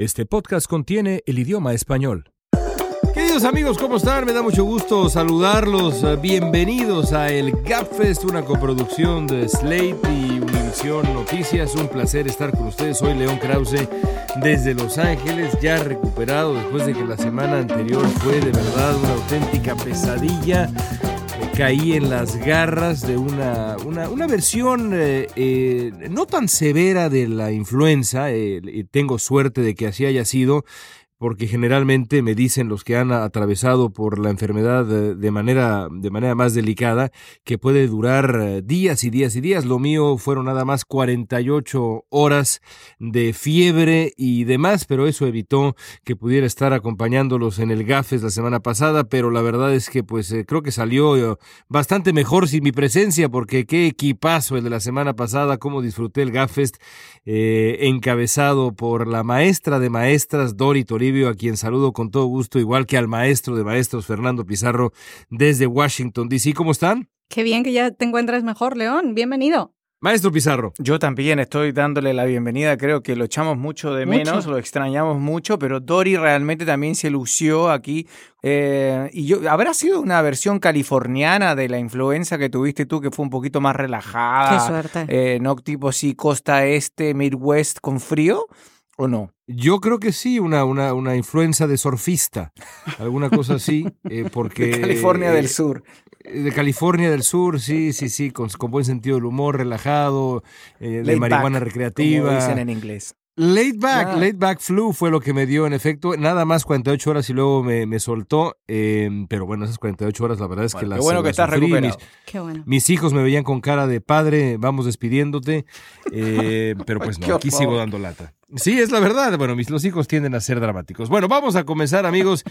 Este podcast contiene el idioma español. Queridos amigos, ¿cómo están? Me da mucho gusto saludarlos. Bienvenidos a el Gapfest, una coproducción de Slate y Univision Noticias. Un placer estar con ustedes. Soy León Krause desde Los Ángeles, ya recuperado después de que la semana anterior fue de verdad una auténtica pesadilla caí en las garras de una, una, versión eh, eh, no tan severa de la influenza, eh, y tengo suerte de que así haya sido, porque generalmente me dicen los que han atravesado por la enfermedad de manera, de manera más delicada que puede durar eh, días y días y días. Lo mío fueron nada más 48 horas de fiebre y demás, pero eso evitó que pudiera estar acompañándolos en el GAFES la semana pasada, pero la verdad es que pues eh, creo que salió eh, bastante mejor sin mi presencia, porque qué equipazo el de la semana pasada, cómo disfruté el GAFEST encabezado por la maestra de maestras Dori Toribio a quien saludo con todo gusto, igual que al maestro de maestros, Fernando Pizarro, desde Washington, D.C. ¿Cómo están? Qué bien que ya te encuentres mejor, León. Bienvenido. Maestro Pizarro. Yo también estoy dándole la bienvenida, creo que lo echamos mucho de menos, lo extrañamos mucho, pero Dori realmente también se lució aquí. Eh, y yo, ¿habrá sido una versión californiana de la influenza que tuviste tú, que fue un poquito más relajada? Qué suerte. Eh, no tipo sí, costa este, Midwest con frío. ¿O no? Yo creo que sí, una, una, una influencia de surfista, alguna cosa así, eh, porque... De California del Sur. Eh, de California del Sur, sí, sí, sí, con, con buen sentido del humor, relajado, eh, de marihuana recreativa. Como dicen en inglés. Late back, late back flu fue lo que me dio en efecto, nada más 48 horas y luego me, me soltó, em, pero bueno, esas 48 horas la verdad es que las... Qué bueno que estás recuperado. Mis, qué bueno. mis hijos me veían con cara de padre, vamos despidiéndote, eh, pero pues no, aquí sigo dando lata. Sí, es la verdad, bueno, mis, los hijos tienden a ser dramáticos. Bueno, vamos a comenzar amigos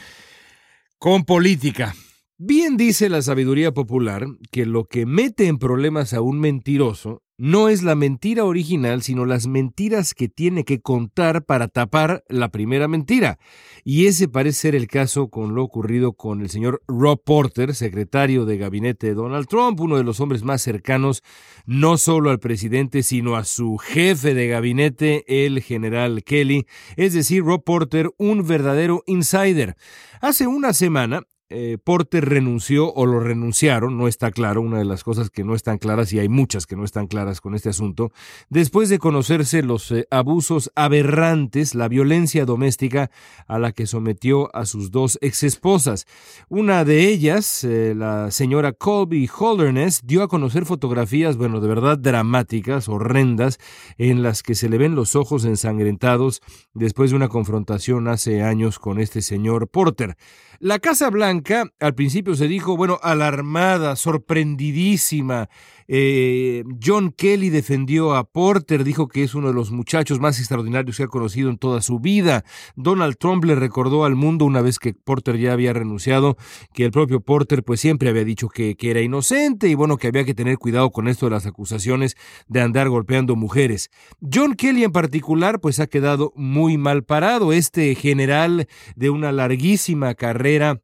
con política. Bien dice la sabiduría popular que lo que mete en problemas a un mentiroso no es la mentira original, sino las mentiras que tiene que contar para tapar la primera mentira. Y ese parece ser el caso con lo ocurrido con el señor Rob Porter, secretario de gabinete de Donald Trump, uno de los hombres más cercanos no solo al presidente, sino a su jefe de gabinete, el general Kelly, es decir, Rob Porter, un verdadero insider. Hace una semana, eh, Porter renunció o lo renunciaron, no está claro, una de las cosas que no están claras, y hay muchas que no están claras con este asunto, después de conocerse los eh, abusos aberrantes, la violencia doméstica a la que sometió a sus dos exesposas. Una de ellas, eh, la señora Colby Holderness, dio a conocer fotografías, bueno, de verdad dramáticas, horrendas, en las que se le ven los ojos ensangrentados después de una confrontación hace años con este señor Porter. La Casa Blanca al principio se dijo, bueno, alarmada, sorprendidísima. Eh, John Kelly defendió a Porter, dijo que es uno de los muchachos más extraordinarios que ha conocido en toda su vida. Donald Trump le recordó al mundo una vez que Porter ya había renunciado, que el propio Porter pues siempre había dicho que, que era inocente y bueno, que había que tener cuidado con esto de las acusaciones de andar golpeando mujeres. John Kelly en particular pues ha quedado muy mal parado. Este general de una larguísima carrera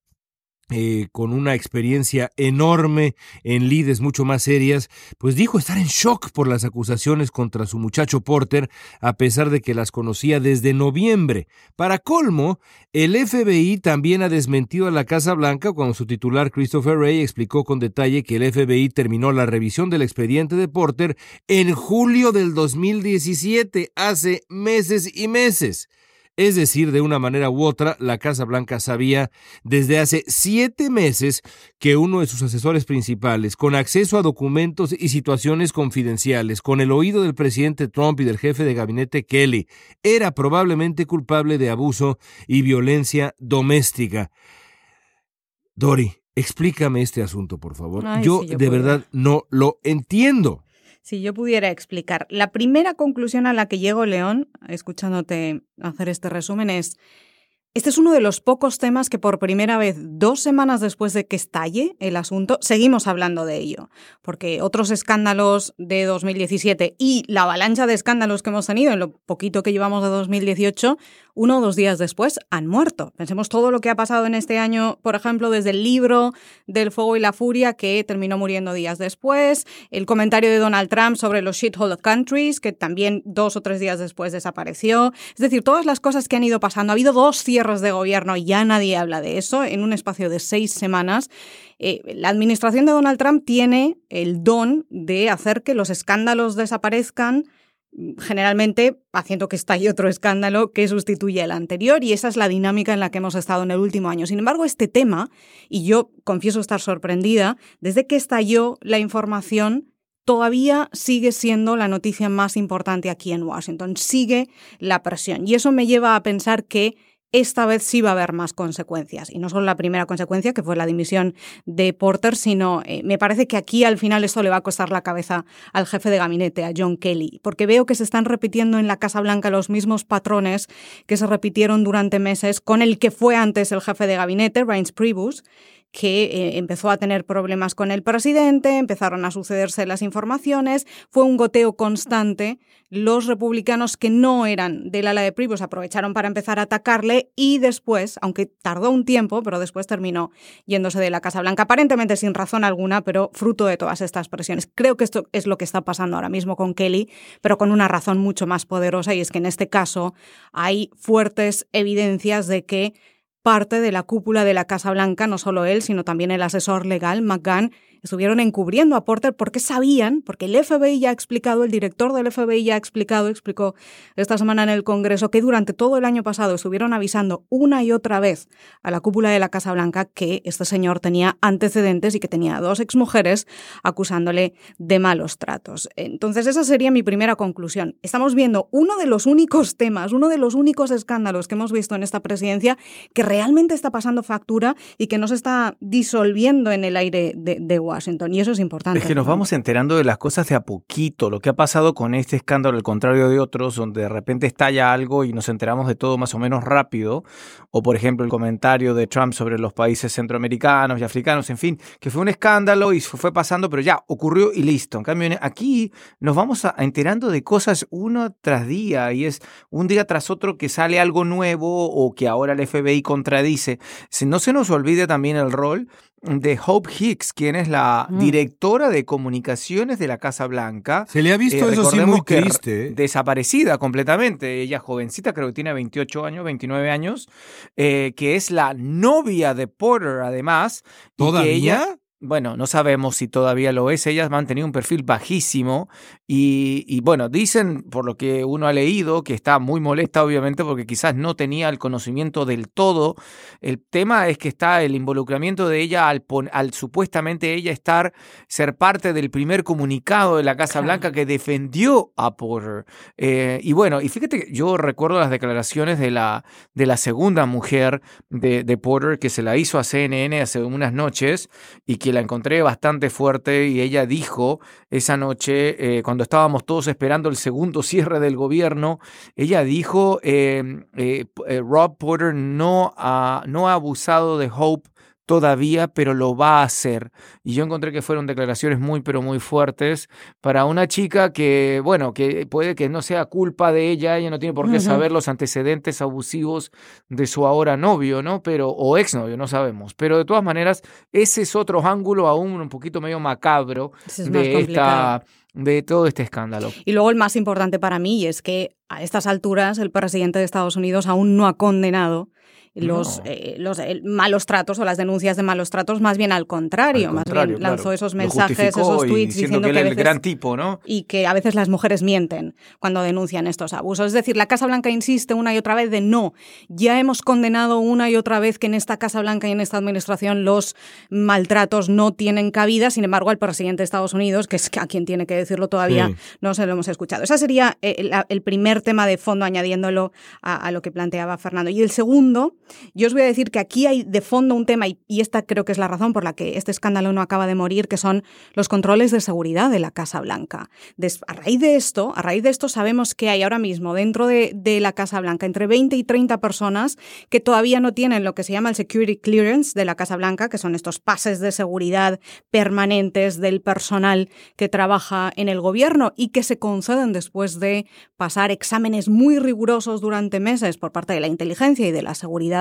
eh, con una experiencia enorme en lides mucho más serias, pues dijo estar en shock por las acusaciones contra su muchacho Porter, a pesar de que las conocía desde noviembre. Para colmo, el FBI también ha desmentido a la Casa Blanca cuando su titular Christopher Wray explicó con detalle que el FBI terminó la revisión del expediente de Porter en julio del 2017, hace meses y meses. Es decir, de una manera u otra, la Casa Blanca sabía desde hace siete meses que uno de sus asesores principales, con acceso a documentos y situaciones confidenciales, con el oído del presidente Trump y del jefe de gabinete Kelly, era probablemente culpable de abuso y violencia doméstica. Dori, explícame este asunto, por favor. yo, de verdad no lo entiendo. Si yo pudiera explicar, la primera conclusión a la que llego, León, escuchándote hacer este resumen, es, este es uno de los pocos temas que por primera vez, dos semanas después de que estalle el asunto, seguimos hablando de ello. Porque otros escándalos de 2017 y la avalancha de escándalos que hemos tenido en lo poquito que llevamos de 2018 uno o dos días después han muerto. Pensemos todo lo que ha pasado en este año, por ejemplo, desde el libro del fuego y la furia que terminó muriendo días después, el comentario de Donald Trump sobre los shithole countries que también dos o tres días después desapareció. Es decir, todas las cosas que han ido pasando. Ha habido dos cierres de gobierno y ya nadie habla de eso en un espacio de seis semanas. Eh, la administración de Donald Trump tiene el don de hacer que los escándalos desaparezcan generalmente haciendo que estalle otro escándalo que sustituya el anterior y esa es la dinámica en la que hemos estado en el último año. Sin embargo, este tema, y yo confieso estar sorprendida, desde que estalló la información, todavía sigue siendo la noticia más importante aquí en Washington, sigue la presión y eso me lleva a pensar que esta vez sí va a haber más consecuencias. Y no solo la primera consecuencia, que fue la dimisión de Porter, sino eh, me parece que aquí al final esto le va a costar la cabeza al jefe de gabinete, a John Kelly, porque veo que se están repitiendo en la Casa Blanca los mismos patrones que se repitieron durante meses con el que fue antes el jefe de gabinete, Reince Priebus, que eh, empezó a tener problemas con el presidente, empezaron a sucederse las informaciones, fue un goteo constante. Los republicanos que no eran del ala de Privos aprovecharon para empezar a atacarle y después, aunque tardó un tiempo, pero después terminó yéndose de la Casa Blanca, aparentemente sin razón alguna, pero fruto de todas estas presiones. Creo que esto es lo que está pasando ahora mismo con Kelly, pero con una razón mucho más poderosa y es que en este caso hay fuertes evidencias de que parte de la cúpula de la Casa Blanca, no solo él, sino también el asesor legal, McGahn, estuvieron encubriendo a Porter porque sabían, porque el FBI ya ha explicado, el director del FBI ya ha explicado, explicó esta semana en el Congreso, que durante todo el año pasado estuvieron avisando una y otra vez a la cúpula de la Casa Blanca que este señor tenía antecedentes y que tenía dos exmujeres acusándole de malos tratos. Entonces esa sería mi primera conclusión. Estamos viendo uno de los únicos temas, uno de los únicos escándalos que hemos visto en esta presidencia que realmente está pasando factura y que no se está disolviendo en el aire de, de. Y eso es importante. Es que nos vamos enterando de las cosas de a poquito. Lo que ha pasado con este escándalo, al contrario de otros, donde de repente estalla algo y nos enteramos de todo más o menos rápido. O, por ejemplo, el comentario de Trump sobre los países centroamericanos y africanos, en fin, que fue un escándalo y fue pasando, pero ya ocurrió y listo. En cambio, aquí nos vamos enterando de cosas uno tras día y es un día tras otro que sale algo nuevo o que ahora el FBI contradice. No se nos olvide también el rol de Hope Hicks, quien es la mm. directora de comunicaciones de la Casa Blanca. Se le ha visto eh, eso sí muy triste. ¿eh? Desaparecida completamente. Ella jovencita, creo que tiene 28 años, 29 años, eh, que es la novia de Porter, además. ¿Todavía? Bueno, no sabemos si todavía lo es, ellas han tenido un perfil bajísimo y, bueno, dicen por lo que uno ha leído que está muy molesta obviamente porque quizás no tenía el conocimiento del todo. El tema es que está el involucramiento de ella al, al supuestamente ella estar, ser parte del primer comunicado de la Casa Blanca que defendió a Porter. Eh, y bueno, y fíjate que yo recuerdo las declaraciones de la, de la segunda mujer de, de Porter que se la hizo a CNN hace unas noches y que la encontré bastante fuerte y ella dijo esa noche, eh, cuando estábamos todos esperando el segundo cierre del gobierno, ella dijo, em, eh, eh, Rob Porter no ha, no ha abusado de Hope todavía, pero lo va a hacer. Y yo encontré que fueron declaraciones muy, pero muy fuertes para una chica que, bueno, que puede que no sea culpa de ella, ella no tiene por qué saber los antecedentes abusivos de su ahora novio, ¿no? Pero, o exnovio, no sabemos. Pero de todas maneras, ese es otro ángulo aún un poquito medio macabro de esta de todo este escándalo. Y luego el más importante para mí es que a estas alturas el presidente de Estados Unidos aún no ha condenado los, eh, los malos tratos o las denuncias de malos tratos, más bien al contrario, más bien lanzó esos mensajes, esos tweets diciendo que, el gran tipo, ¿no? Y que a veces las mujeres mienten cuando denuncian estos abusos. Es decir, la Casa Blanca insiste una y otra vez de no, ya hemos condenado una y otra vez que en esta Casa Blanca y en esta administración los maltratos no tienen cabida, sin embargo, al presidente de Estados Unidos, que es a quien tiene que decirlo todavía, no se lo hemos escuchado. Ese sería eh, el, primer tema de fondo añadiéndolo a lo que planteaba Fernando. Y el segundo Yo os voy a decir que aquí hay de fondo un tema, y, esta creo que es la razón por la que este escándalo no acaba de morir, que son los controles de seguridad de la Casa Blanca. a raíz de esto, a raíz de esto sabemos que hay ahora mismo dentro de, de la Casa Blanca entre 20 y 30 personas que todavía no tienen lo que se llama el security clearance de la Casa Blanca, que son estos pases de seguridad permanentes del personal que trabaja en el gobierno y que se conceden después de pasar exámenes muy rigurosos durante meses por parte de la inteligencia y de la seguridad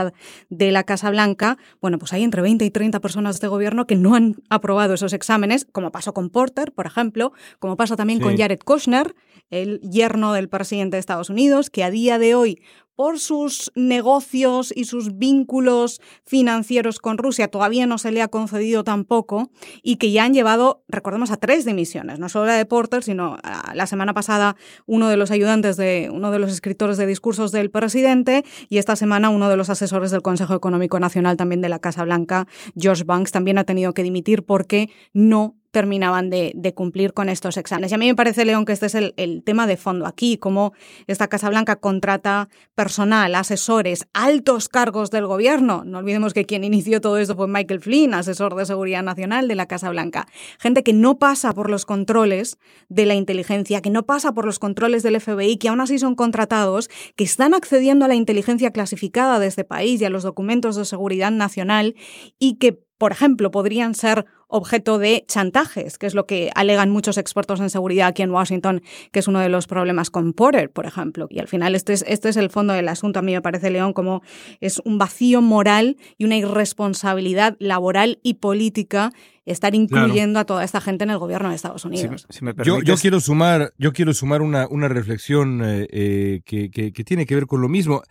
de la Casa Blanca, bueno, pues hay entre 20 y 30 personas de gobierno que no han aprobado esos exámenes, como pasó con Porter, por ejemplo, como pasa también con Jared Kushner, el yerno del presidente de Estados Unidos, que a día de hoy por sus negocios y sus vínculos financieros con Rusia. Todavía no se le ha concedido tampoco y que ya han llevado, recordemos, a tres dimisiones, no solo la de Porter, sino la semana pasada uno de los ayudantes de uno de los escritores de discursos del presidente y esta semana uno de los asesores del Consejo Económico Nacional también de la Casa Blanca, George Banks, también ha tenido que dimitir porque no terminaban de, cumplir con estos exámenes. Y a mí me parece, León, que este es el, tema de fondo aquí, cómo esta Casa Blanca contrata personal, asesores, altos cargos del gobierno. No olvidemos que quien inició todo esto fue Michael Flynn, asesor de seguridad nacional de la Casa Blanca. Gente que no pasa por los controles de la inteligencia, que no pasa por los controles del FBI, que aún así son contratados, que están accediendo a la inteligencia clasificada de este país y a los documentos de seguridad nacional y que por ejemplo, podrían ser objeto de chantajes, que es lo que alegan muchos expertos en seguridad aquí en Washington, que es uno de los problemas con Porter, por ejemplo. Y al final este es, este es el fondo del asunto. A mí me parece, León, como es un vacío moral y una irresponsabilidad laboral y política estar incluyendo a toda esta gente en el gobierno de Estados Unidos. yo, quiero sumar, yo quiero sumar una, una reflexión eh, eh, que, que, tiene que ver con lo mismo.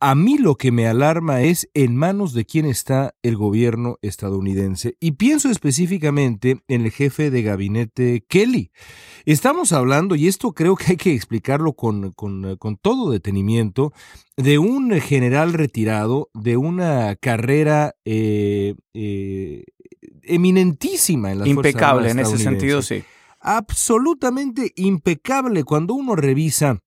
A, mí lo que me alarma es en manos de quién está el gobierno estadounidense. Y pienso específicamente en el jefe de gabinete Kelly. Estamos hablando, y esto creo que hay que explicarlo con, con, con todo detenimiento, de un general retirado, de una carrera eh, eh, eminentísima en las Impecable en ese sentido, sí. Absolutamente impecable cuando uno revisa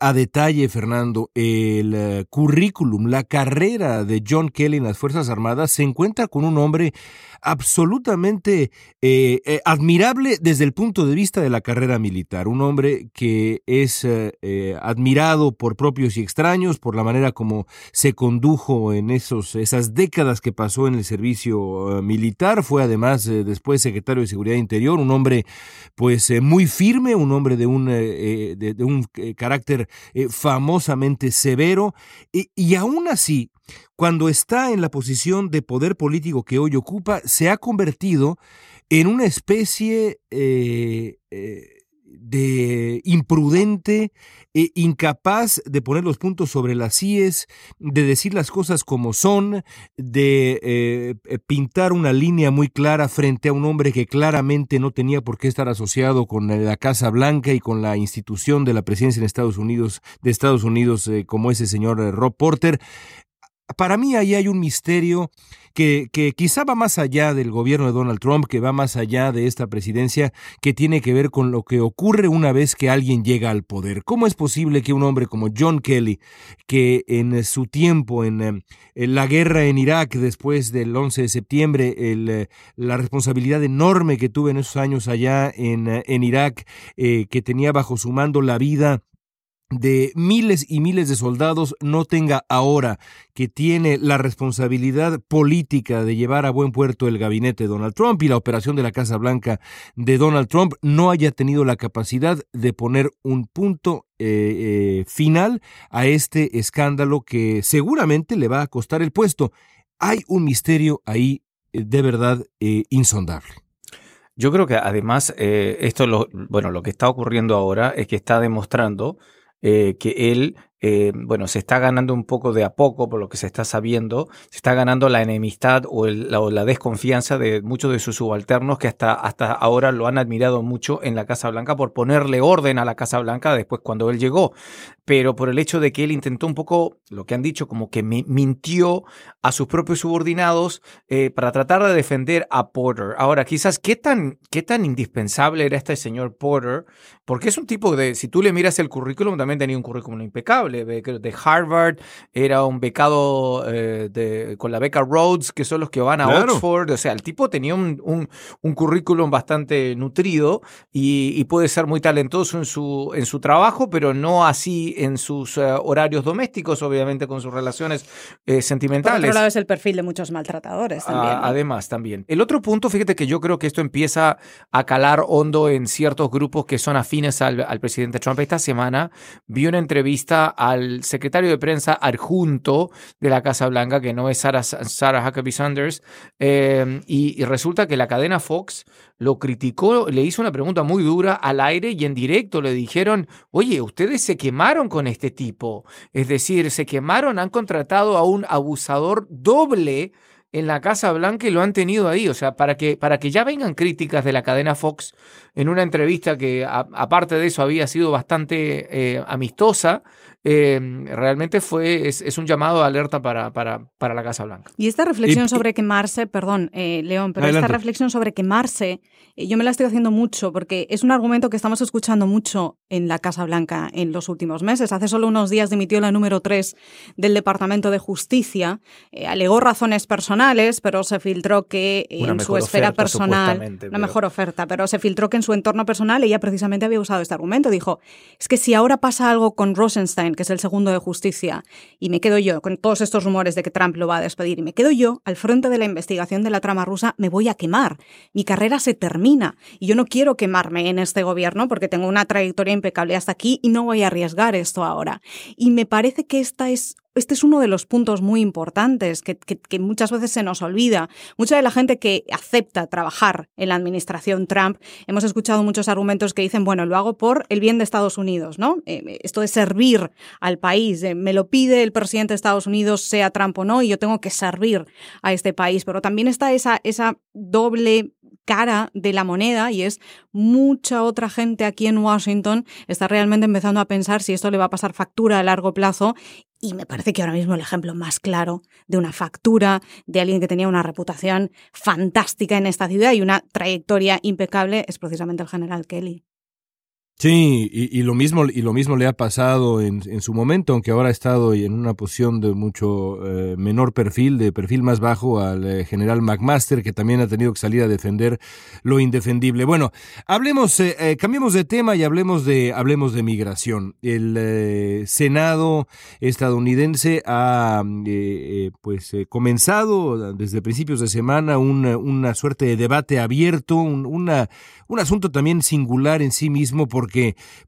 a detalle, Fernando, el eh, currículum, la carrera de John Kelly en las Fuerzas Armadas, se encuentra con un hombre absolutamente eh, eh, admirable desde el punto de vista de la carrera militar. Un hombre que es admirado por propios y extraños, por la manera como se condujo en esos, esas décadas que pasó en el servicio militar. Fue además después secretario de Seguridad Interior, un hombre pues muy firme, un hombre de un, de un carácter eh, famosamente severo, y, aún así, cuando está en la posición de poder político que hoy ocupa, se ha convertido en una especie eh, eh, de imprudente, e incapaz de poner los puntos sobre las IES, de decir las cosas como son, de eh, eh, pintar una línea muy clara frente a un hombre que claramente no tenía por qué estar asociado con la Casa Blanca y con la institución de la presidencia en Estados Unidos, de Estados Unidos, eh, como ese señor Rob Porter. Para mí ahí hay un misterio que, que, quizá va más allá del gobierno de Donald Trump, que va más allá de esta presidencia, que tiene que ver con lo que ocurre una vez que alguien llega al poder. ¿Cómo es posible que un hombre como John Kelly, que en su tiempo en, eh, la guerra en Irak después del 11 de septiembre, eh, la responsabilidad enorme que tuve en esos años allá en, eh, en Irak, que tenía bajo su mando la vida de miles y miles de soldados no tenga ahora que tiene la responsabilidad política de llevar a buen puerto el gabinete de Donald Trump y la operación de la Casa Blanca de Donald Trump no haya tenido la capacidad de poner un punto eh, eh, final a este escándalo que seguramente le va a costar el puesto. Hay un misterio ahí eh, de verdad insondable. Yo creo que además esto lo, bueno, lo que está ocurriendo ahora es que está demostrando eh, que él eh, bueno, se está ganando un poco de a poco, por lo que se está sabiendo, se está ganando la enemistad o, la, desconfianza de muchos de sus subalternos que hasta, hasta ahora lo han admirado mucho en la Casa Blanca por ponerle orden a la Casa Blanca después cuando él llegó. Pero por el hecho de que él intentó un poco, lo que han dicho, como que mintió a sus propios subordinados eh, para tratar de defender a Porter. Ahora, quizás, ¿qué tan, ¿qué tan indispensable era este señor Porter? Porque es un tipo de, si tú le miras el currículum, también tenía un currículum impecable notable, de Harvard, era un becado de, con la beca Rhodes, que son los que van a Oxford, o sea, el tipo tenía un, un, currículum bastante nutrido y, puede ser muy talentoso en su, en su trabajo, pero no así en sus horarios domésticos, obviamente con sus relaciones sentimentales. Por otro lado es el perfil de muchos maltratadores también. Además, también. El otro punto, fíjate que yo creo que esto empieza a calar hondo en ciertos grupos que son afines al, presidente Trump. Esta semana vi una entrevista al secretario de prensa adjunto de la Casa Blanca, que no es Sarah, Sarah Huckabee Sanders, eh, y, resulta que la cadena Fox lo criticó, le hizo una pregunta muy dura al aire y en directo le dijeron, oye, ustedes se quemaron con este tipo. Es decir, se quemaron, han contratado a un abusador doble en la Casa Blanca y lo han tenido ahí. O sea, para que, para que ya vengan críticas de la cadena Fox en una entrevista que, aparte de eso, había sido bastante eh, amistosa, eh, realmente fue, es, un llamado de alerta para, para, para, la Casa Blanca. Y esta reflexión sobre quemarse, perdón, eh, León, pero esta reflexión sobre quemarse, yo me la estoy haciendo mucho porque es un argumento que estamos escuchando mucho en la Casa Blanca en los últimos meses. Hace solo unos días dimitió la número 3 del Departamento de Justicia, alegó razones personales, pero se filtró que en su esfera personal, una mejor oferta, pero se filtró que en su entorno personal ella precisamente había usado este argumento. Dijo, es que si ahora pasa algo con Rosenstein, que es el segundo de justicia, y me quedo yo con todos estos rumores de que Trump lo va a despedir, y me quedo yo al frente de la investigación de la trama rusa, me voy a quemar. Mi carrera se termina. Y yo no quiero quemarme en este gobierno porque tengo una trayectoria impecable hasta aquí y no voy a arriesgar esto ahora. Y me parece que esta es este es uno de los puntos muy importantes que, muchas veces se nos olvida. Mucha de la gente que acepta trabajar en la administración Trump, hemos escuchado muchos argumentos que dicen, bueno, lo hago por el bien de Estados Unidos, ¿no? Eh, esto de servir al país, eh, me lo pide el presidente de Estados Unidos, sea Trump o no, y yo tengo que servir a este país. Pero también está esa, esa doble cara de la moneda y es mucha otra gente aquí en Washington está realmente empezando a pensar si esto le va a pasar factura a largo plazo y me parece que ahora mismo el ejemplo más claro de una factura, de alguien que tenía una reputación fantástica en esta ciudad y una trayectoria impecable, es precisamente el general Kelly. Sí, y, lo mismo y lo mismo le ha pasado en, en, su momento, aunque ahora ha estado en una posición de mucho eh, menor perfil, de perfil más bajo, al eh, general McMaster, que también ha tenido que salir a defender lo indefendible. Bueno, hablemos, eh, cambiemos de tema y hablemos de hablemos de migración. El Senado estadounidense ha pues comenzado desde principios de semana una, una suerte de debate abierto, un, una un asunto también singular en sí mismo porque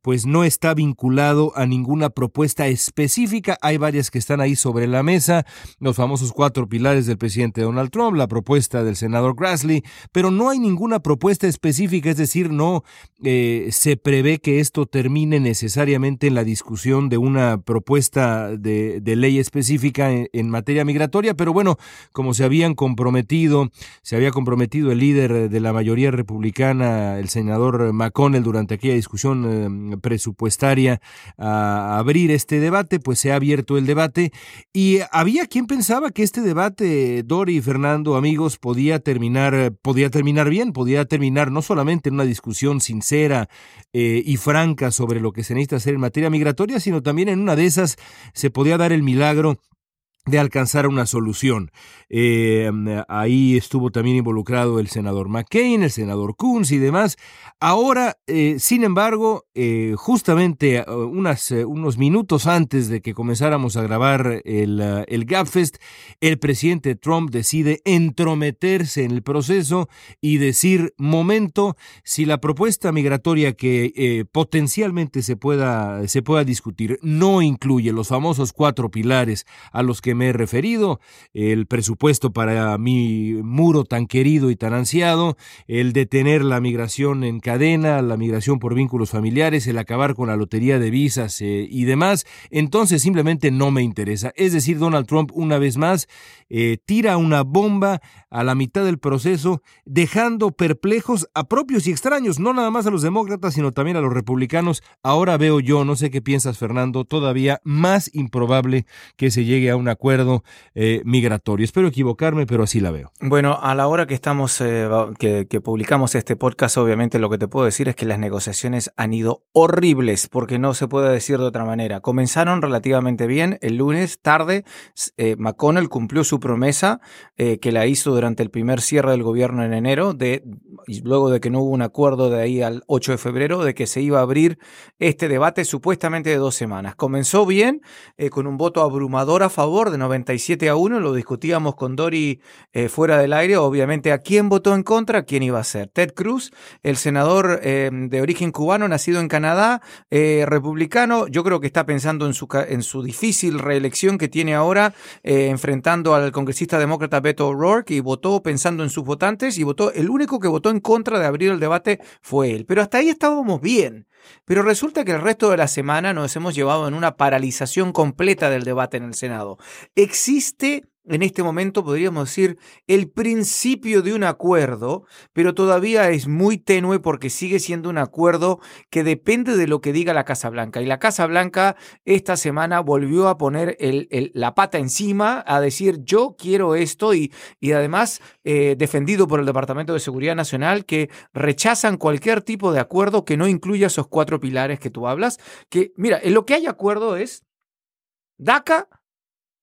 pues no está vinculado a ninguna propuesta específica. Hay varias que están ahí sobre la mesa, los famosos cuatro pilares del presidente Donald Trump, la propuesta del senador Grassley, pero no hay ninguna propuesta específica, es decir, no eh, se prevé que esto termine necesariamente en la discusión de una propuesta de, ley específica en materia migratoria, pero bueno, como se habían comprometido, se había comprometido el líder de la mayoría republicana el senador McConnell durante aquella discusión eh, presupuestaria a abrir este debate, pues se ha abierto el debate. Y había quien pensaba que este debate, Dori y Fernando, amigos, podía terminar, podía terminar bien, podía terminar no solamente en una discusión sincera eh, y franca sobre lo que se necesita hacer en materia migratoria, sino también en una de esas se podía dar el milagro de alcanzar una solución. Eh, ahí estuvo también involucrado el senador McCain, el senador Coons y demás. Ahora, eh, sin embargo, eh, justamente unas, unos minutos antes de que comenzáramos a grabar el, el GAPFest, el presidente Trump decide entrometerse en el proceso y decir, momento, si la propuesta migratoria que potencialmente se pueda, se pueda discutir no incluye los famosos cuatro pilares a los que me he referido, el presupuesto para mi muro tan querido y tan ansiado, el detener la migración en cadena, la migración por vínculos familiares, el acabar con la lotería de visas eh, y demás, entonces simplemente no me interesa. Es decir, Donald Trump una vez más eh, tira una bomba a la mitad del proceso, dejando perplejos a propios y extraños, no nada más a los demócratas, sino también a los republicanos. Ahora veo yo, no sé qué piensas Fernando, todavía más improbable que se llegue a un acuerdo eh, migratorio. Espero equivocarme, pero así la veo. Bueno, a la hora que estamos, que, publicamos este podcast, obviamente lo que te puedo decir es que las negociaciones han ido horribles, porque no se puede decir de otra manera. Comenzaron relativamente bien el lunes tarde. Eh, McConnell cumplió su promesa que la hizo durante el primer cierre del gobierno en enero, de, luego de que no hubo un acuerdo de ahí al 8 de febrero, de que se iba a abrir este debate supuestamente de dos semanas. Comenzó bien, con un voto abrumador a favor de 97 a 1, lo discutíamos con Dori eh, fuera del aire, obviamente a quién votó en contra, quién iba a ser. Ted Cruz, el senador eh, de origen cubano, nacido en Canadá, eh, republicano, yo creo que está pensando en su, en su difícil reelección que tiene ahora, enfrentando al congresista demócrata Beto O'Rourke, y votó pensando en sus votantes, y votó, el único que votó en contra de abrir el debate fue él. Pero hasta ahí estábamos bien. Pero resulta que el resto de la semana nos hemos llevado en una paralización completa del debate en el Senado. Existe en este momento podríamos decir el principio de un acuerdo, pero todavía es muy tenue porque sigue siendo un acuerdo que depende de lo que diga la Casa Blanca. Y la Casa Blanca esta semana volvió a poner la pata encima, a decir yo quiero esto y, y además eh, defendido por el Departamento de Seguridad Nacional que rechazan cualquier tipo de acuerdo que no incluya esos cuatro pilares que tú hablas. Que mira, en lo que hay acuerdo es DACA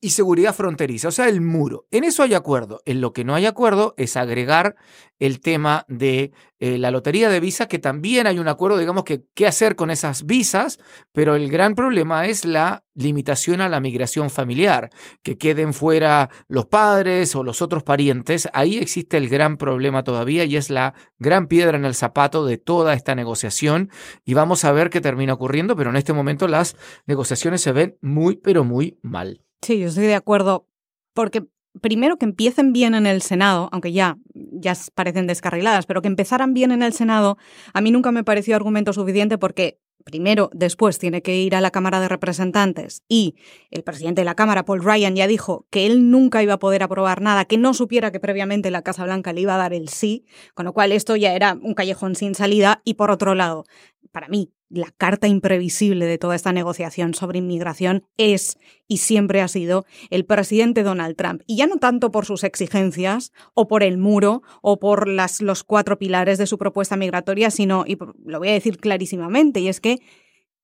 y seguridad fronteriza, o sea, el muro. En eso hay acuerdo. En lo que no hay acuerdo es agregar el tema de eh, la lotería de visas, que también hay un acuerdo, digamos, que qué hacer con esas visas, pero el gran problema es la limitación a la migración familiar, que queden fuera los padres o los otros parientes. Ahí existe el gran problema todavía y es la gran piedra en el zapato de toda esta negociación y vamos a ver qué termina ocurriendo, pero en este momento las negociaciones se ven muy, pero muy mal. Sí, yo estoy de acuerdo, porque primero que empiecen bien en el Senado, aunque ya, ya parecen descarriladas, pero que empezaran bien en el Senado, a mí nunca me pareció argumento suficiente porque primero, después tiene que ir a la Cámara de Representantes y el presidente de la Cámara, Paul Ryan, ya dijo que él nunca iba a poder aprobar nada que no supiera que previamente la Casa Blanca le iba a dar el sí, con lo cual esto ya era un callejón sin salida. Y por otro lado, para mí, la carta imprevisible de toda esta negociación sobre inmigración es y siempre ha sido el presidente Donald Trump. Y ya no tanto por sus exigencias o por el muro o por los cuatro pilares de su propuesta migratoria, sino, y lo voy a decir clarísimamente, y es que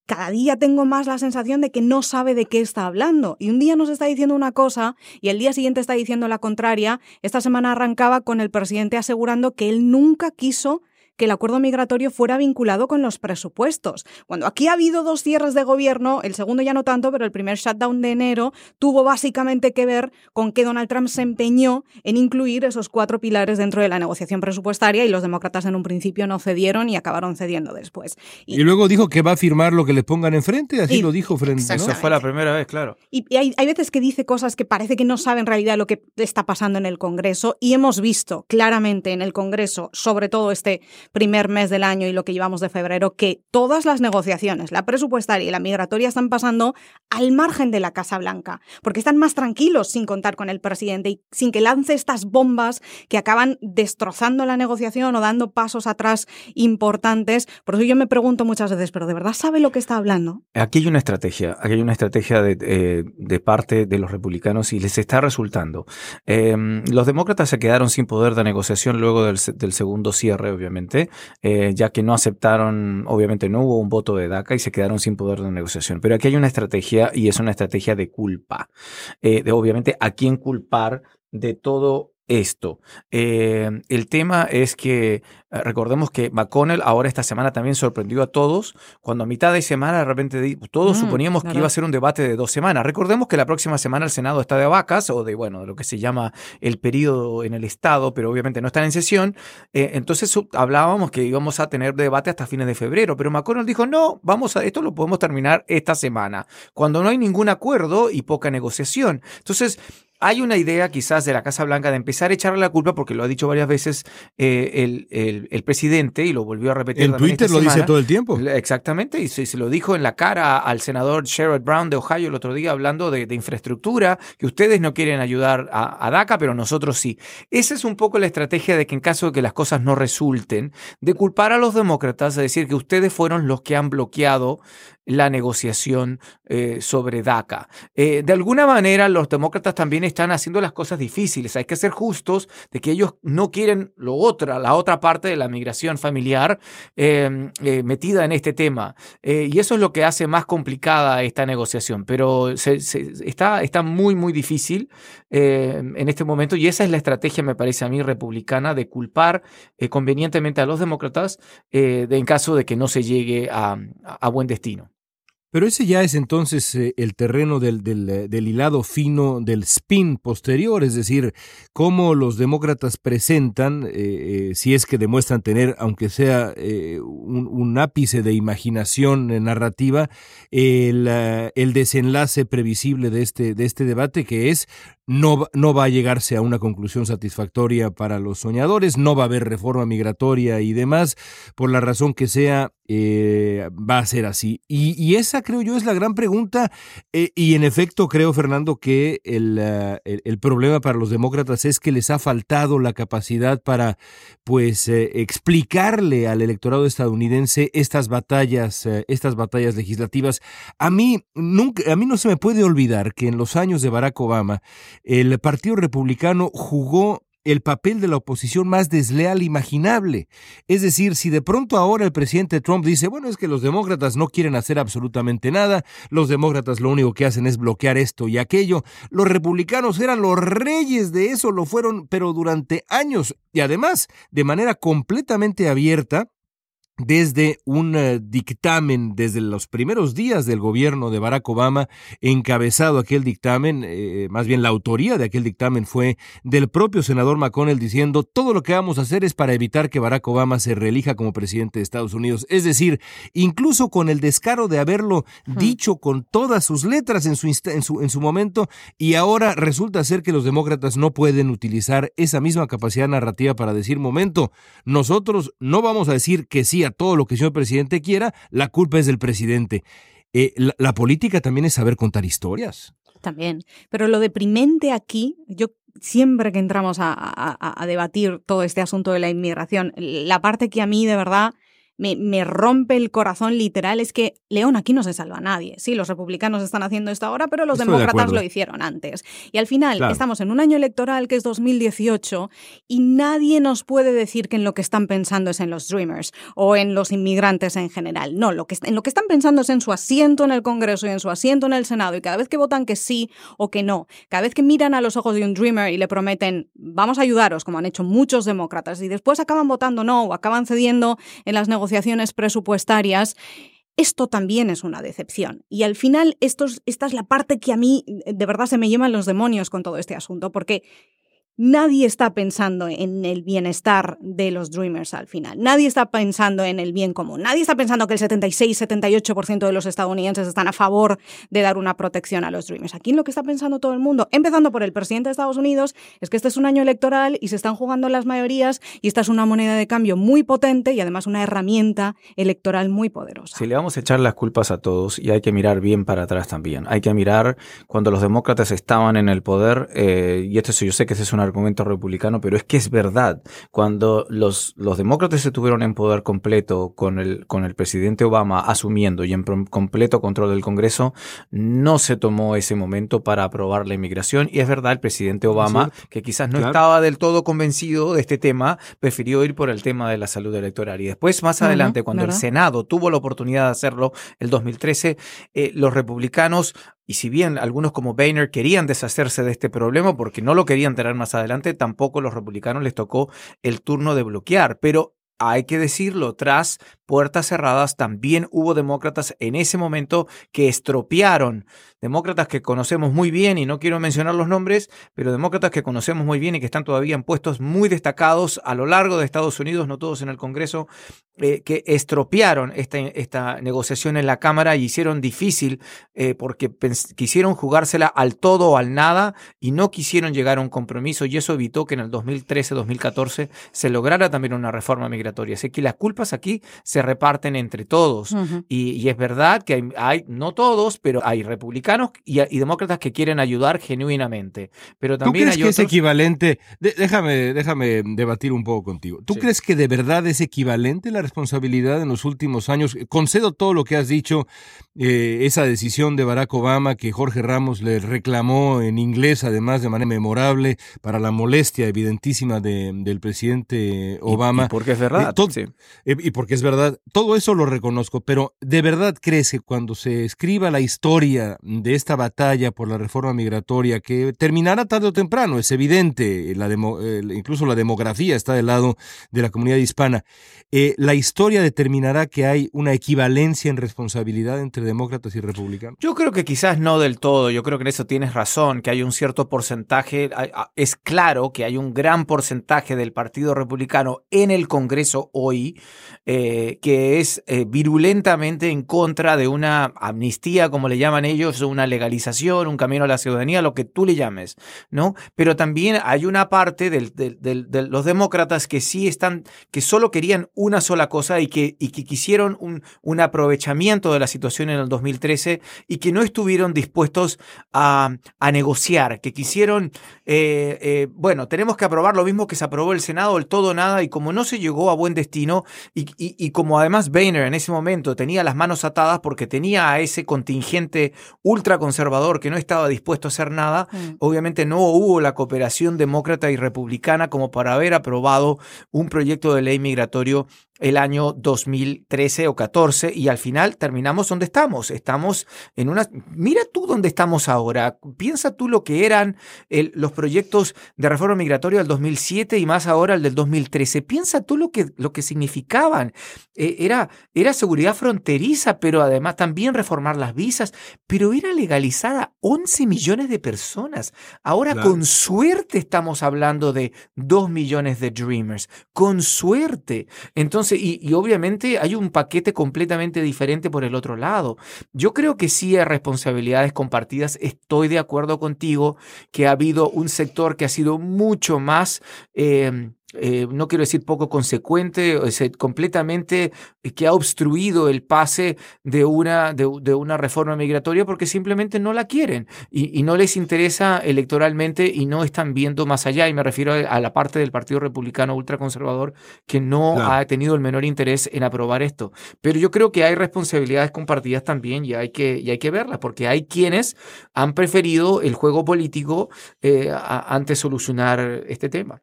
cada día tengo más la sensación de que no sabe de qué está hablando. Y un día nos está diciendo una cosa y el día siguiente está diciendo la contraria. Esta semana arrancaba con el presidente asegurando que él nunca quiso que el acuerdo migratorio fuera vinculado con los presupuestos. Cuando aquí ha habido dos cierres de gobierno, el segundo ya no tanto, pero el primer shutdown de enero tuvo básicamente que ver con que Donald Trump se empeñó en incluir esos cuatro pilares dentro de la negociación presupuestaria y los demócratas en un principio no cedieron y acabaron cediendo después. Y, luego dijo que va a firmar lo que le pongan enfrente, así lo dijo frente. Eso fue la primera vez, claro. Y, hay, hay veces que dice cosas que parece que no sabe en realidad lo que está pasando en el Congreso y hemos visto claramente en el Congreso, sobre todo este primer mes del año y lo que llevamos de febrero, que todas las negociaciones, la presupuestaria y la migratoria, están pasando al margen de la Casa Blanca, porque están más tranquilos sin contar con el presidente y sin que lance estas bombas que acaban destrozando la negociación o dando pasos atrás importantes. Por eso yo me pregunto muchas veces, ¿pero de verdad sabe lo que está hablando? Aquí hay una estrategia, aquí hay una estrategia de, eh, parte de los republicanos y les está resultando. Em, los demócratas se quedaron sin poder de negociación luego del segundo cierre, obviamente. Eh, ya que no aceptaron, obviamente no hubo un voto de DACA y se quedaron sin poder de negociación. Pero aquí hay una estrategia y es una estrategia de culpa. Eh, de obviamente a quién culpar de todo esto. Eh, el tema es que recordemos que McConnell ahora esta semana también sorprendió a todos cuando a mitad de semana de repente todos mm, suponíamos que iba a ser un debate de dos semanas. Recordemos que la próxima semana el Senado está de vacas o de, bueno, de lo que se llama el periodo en el Estado, pero obviamente no están en sesión. Eh, entonces hablábamos que íbamos a tener debate hasta fines de febrero, pero McConnell dijo, no, vamos a, esto lo podemos terminar esta semana, cuando no hay ningún acuerdo y poca negociación. Entonces, hay una idea quizás de la Casa Blanca de empezar a echarle la culpa, porque lo ha dicho varias veces eh, el, presidente y lo volvió a repetir. En Twitter lo dice todo el tiempo. Exactamente, y se, lo dijo en la cara al senador Sherrod Brown de Ohio el otro día hablando de, infraestructura, que ustedes no quieren ayudar a, a, DACA, pero nosotros sí. Esa es un poco la estrategia de que en caso de que las cosas no resulten, de culpar a los demócratas, de decir que ustedes fueron los que han bloqueado la negociación eh, sobre DACA. Eh, de alguna manera, los demócratas también están haciendo las cosas difíciles. Hay que ser justos de que ellos no quieren lo otra, la otra parte de la migración familiar em, eh, metida en este tema. y eso es lo que hace más complicada esta negociación. Pero está, está muy, muy difícil en este momento y esa es la estrategia, me parece a mí, republicana de culpar convenientemente a los demócratas en caso de que no se llegue a buen destino. Pero ese ya es entonces eh, el terreno del, eh, del, hilado fino del spin posterior, es decir, cómo los demócratas presentan, eh, si es que demuestran tener, aunque sea un, ápice de imaginación narrativa, el, el, desenlace previsible de este, de este debate, que es no, no va a llegarse a una conclusión satisfactoria para los soñadores, no va a haber reforma migratoria y demás, por la razón que sea, eh, va a ser así. Y, esa creo yo es la gran pregunta eh, y en efecto creo, Fernando, que eh, el, el, problema para los demócratas es que les ha faltado la capacidad para pues explicarle al electorado estadounidense estas batallas, estas batallas legislativas. A mí, nunca, a mí no se me puede olvidar que en los años de Barack Obama, el Partido Republicano jugó el papel de la oposición más desleal imaginable. Es decir, si de pronto ahora el presidente Trump dice, bueno, es que los demócratas no quieren hacer absolutamente nada, los demócratas lo único que hacen es bloquear esto y aquello, los republicanos eran los reyes de eso, lo fueron, pero durante años y además de manera completamente abierta, desde un eh, dictamen, desde los primeros días del gobierno de Barack Obama, encabezado aquel dictamen, eh, más bien la autoría de aquel dictamen fue del propio senador McConnell diciendo todo lo que vamos a hacer es para evitar que Barack Obama se reelija como presidente de Estados Unidos. Es decir, incluso con el descaro de haberlo dicho con todas sus letras en su, en, su, en su momento, y ahora resulta ser que los demócratas no pueden utilizar esa misma capacidad narrativa para decir, momento, nosotros no vamos a decir que sí a todo lo que el señor presidente quiera, la culpa es del presidente. Eh, la, política también es saber contar historias. También. Pero lo deprimente aquí, yo siempre que entramos a, a, debatir todo este asunto de la inmigración, la parte que a mí de verdad me, rompe el corazón literal es que, León, aquí no se salva a nadie. Sí, los republicanos están haciendo esto ahora, pero los demócratas lo hicieron antes. Y al final estamos en un año electoral que es 2018 y nadie nos puede decir que en lo que están pensando es en los Dreamers o en los inmigrantes en general. No, lo que, en lo que están pensando es en su asiento en el Congreso y en su asiento en el Senado. Y cada vez que votan que sí o que no, cada vez que miran a los ojos de un Dreamer y le prometen, vamos a ayudaros, como han hecho muchos demócratas, y después acaban votando no o acaban cediendo en las negociaciones negociaciones presupuestarias, esto también es una decepción. Y al final, esto esta es la parte que a mí de verdad se me llevan los demonios con todo este asunto, porque Nadie está pensando en el bienestar de los Dreamers al final. Nadie está pensando en el bien común. Nadie está pensando que el 76-78% de los estadounidenses están a favor de dar una protección a los Dreamers. Aquí lo que está pensando todo el mundo, empezando por el presidente de Estados Unidos, es que este es un año electoral y se están jugando las mayorías y esta es una moneda de cambio muy potente y además una herramienta electoral muy poderosa. Si le vamos a echar las culpas a todos y hay que mirar bien para atrás también. Hay que mirar cuando los demócratas estaban en el poder, eh, y esto yo sé que ese es una argumento republicano, pero es que es verdad. Cuando los, los demócratas se tuvieron en poder completo con el, con el presidente Obama asumiendo y en completo control del Congreso, no se tomó ese momento para aprobar la inmigración. Y es verdad, el presidente Obama, que quizás no estaba del todo convencido de este tema, prefirió ir por el tema de la salud electoral. Y después, más adelante, cuando el Senado tuvo la oportunidad de hacerlo, el 2013, eh, los republicanos y si bien algunos como Boehner querían deshacerse de este problema porque no lo querían tener más adelante, tampoco los republicanos les tocó el turno de bloquear. Pero hay que decirlo, tras puertas cerradas, también hubo demócratas en ese momento que estropearon, demócratas que conocemos muy bien y no quiero mencionar los nombres, pero demócratas que conocemos muy bien y que están todavía en puestos muy destacados a lo largo de Estados Unidos, no todos en el Congreso, eh, que estropearon esta, esta, negociación en la Cámara y hicieron difícil eh, porque quisieron jugársela al todo o al nada y no quisieron llegar a un compromiso y eso evitó que en el 2013-2014 se lograra también una reforma migratoria. Así que las culpas aquí se reparten entre todos y, es verdad que hay, no todos, pero hay republicanos y, demócratas que quieren ayudar genuinamente. Pero también ¿Tú crees que es equivalente? déjame, déjame debatir un poco contigo. ¿Tú crees que de verdad es equivalente la responsabilidad en los últimos años. Concedo todo lo que has dicho, eh, esa decisión de Barack Obama que Jorge Ramos le reclamó en inglés, además de manera memorable, para la molestia evidentísima del presidente Obama. Y, porque es verdad. Eh, eh, y porque es verdad. Todo eso lo reconozco, pero ¿de verdad crees que cuando se escriba la historia de esta batalla por la reforma migratoria, que terminará tarde o temprano, es evidente, la incluso la demografía está del lado de la comunidad hispana, la historia determinará que hay una equivalencia en responsabilidad entre demócratas y republicanos? Yo creo que quizás no del todo, yo creo que en eso tienes razón, que hay un cierto porcentaje, es claro que hay un gran porcentaje del Partido Republicano en el Congreso hoy eh, que es eh, virulentamente en contra de una amnistía, como le llaman ellos, una legalización, un camino a la ciudadanía, lo que tú le llames, ¿no? Pero también hay una parte de los demócratas que sí están, que solo querían una sola cosa y que, quisieron un, aprovechamiento de la situación en el 2013 y que no estuvieron dispuestos a, a negociar, que quisieron, eh, eh, bueno, tenemos que aprobar lo mismo que se aprobó el Senado, el todo nada, y como no se llegó a buen destino, y, y, y como además Boehner en ese momento tenía las manos atadas porque tenía a ese contingente ultraconservador que no estaba dispuesto a hacer nada, mm. obviamente no hubo la cooperación demócrata y republicana como para haber aprobado un proyecto de ley migratorio el año 2013 o 14 y al final terminamos donde estamos. Estamos en una... Mira tú dónde estamos ahora. Piensa tú lo que eran los proyectos de reforma migratoria del 2007 y más ahora el del 2013. Piensa tú lo que, lo que significaban. E, era, era seguridad fronteriza, pero además también reformar las visas, pero era legalizar a 11 millones de personas. Ahora con suerte estamos hablando de 2 millones de Dreamers. Con suerte. Entonces, y, obviamente hay un paquete completamente diferente por el otro lado. Yo creo que sí hay responsabilidades compartidas. Estoy de acuerdo contigo que ha habido un sector que ha sido mucho más... Em, eh, no quiero decir poco consecuente, completamente eh, que ha obstruido el pase de una, de, una reforma migratoria porque simplemente no la quieren y, no les interesa electoralmente y no están viendo más allá. Y me refiero a, la parte del Partido Republicano ultraconservador que no ha tenido el menor interés en aprobar esto. Pero yo creo que hay responsabilidades compartidas también y hay que, y hay que verlas porque hay quienes han preferido el juego político eh, antes solucionar este tema.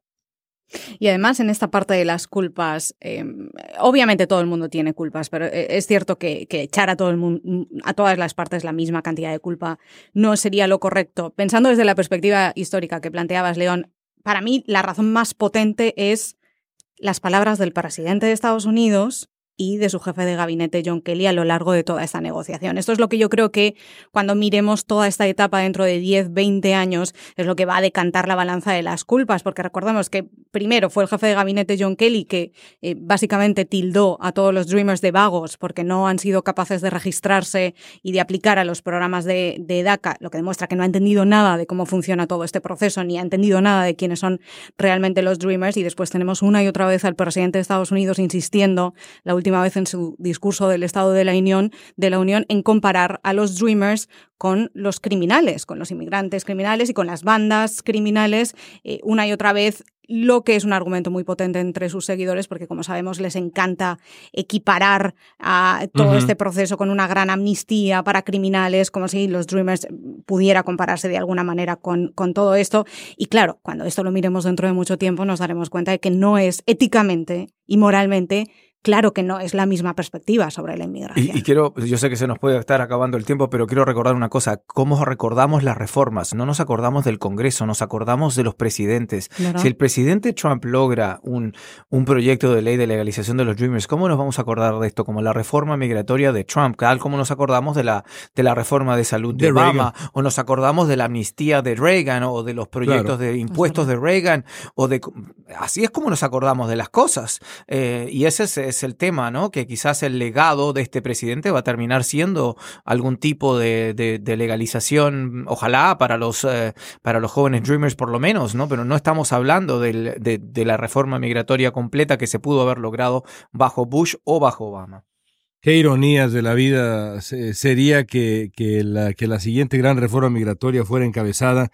Y además, en esta parte de las culpas, em, obviamente todo el mundo tiene culpas, pero eh, es cierto que, echar a todo el mundo, a todas las partes la misma cantidad de culpa no sería lo correcto. Pensando desde la perspectiva histórica que planteabas, León, para mí la razón más potente es las palabras del presidente de Estados Unidos y de su jefe de gabinete, John Kelly, a lo largo de toda esta negociación. Esto es lo que yo creo que cuando miremos toda esta etapa dentro de 10, 20 años, es lo que va a decantar la balanza de las culpas, porque recordemos que primero fue el jefe de gabinete, John Kelly, que eh, básicamente tildó a todos los Dreamers de vagos porque no han sido capaces de registrarse y de aplicar a los programas de, de DACA, lo que demuestra que no ha entendido nada de cómo funciona todo este proceso, ni ha entendido nada de quiénes son realmente los Dreamers. Y después tenemos una y otra vez al presidente de Estados Unidos insistiendo la última última vez en su discurso del Estado de la Unión, de la Unión en comparar a los Dreamers con los criminales, con los inmigrantes criminales y con las bandas criminales, eh, una y otra vez lo que es un argumento muy potente entre sus seguidores, porque como sabemos les encanta equiparar a todo este proceso con una gran amnistía para criminales, como si los Dreamers pudiera compararse de alguna manera con, con todo esto. Y claro, cuando esto lo miremos dentro de mucho tiempo nos daremos cuenta de que no es éticamente y moralmente claro que no es la misma perspectiva sobre la inmigración. Y, quiero, yo sé que se nos puede estar acabando el tiempo, pero quiero recordar una cosa, cómo recordamos las reformas, no nos acordamos del Congreso, nos acordamos de los presidentes. Si el presidente Trump logra un, un proyecto de ley de legalización de los Dreamers, ¿cómo nos vamos a acordar de esto? Como la reforma migratoria de Trump, tal como nos acordamos de la, de la reforma de salud de, Obama, o nos acordamos de la amnistía de Reagan, o de los proyectos de impuestos de Reagan, o de... Así es como nos acordamos de las cosas. Eh, y ese es es el tema, ¿no? Que quizás el legado de este presidente va a terminar siendo algún tipo de, legalización, ojalá para los, eh, para los jóvenes Dreamers por lo menos, ¿no? Pero no estamos hablando de, la reforma migratoria completa que se pudo haber logrado bajo Bush o bajo Obama. Qué ironías de la vida sería que, la, que la siguiente gran reforma migratoria fuera encabezada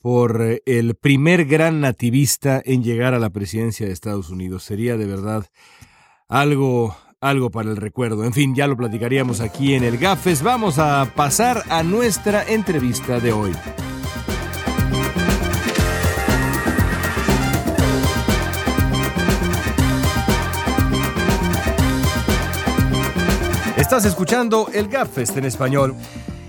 por eh, el primer gran nativista en llegar a la presidencia de Estados Unidos. Sería de verdad algo, algo para el recuerdo. En fin, ya lo platicaríamos aquí en el GAFES. Vamos a pasar a nuestra entrevista de hoy. Estás escuchando el GAFES en español.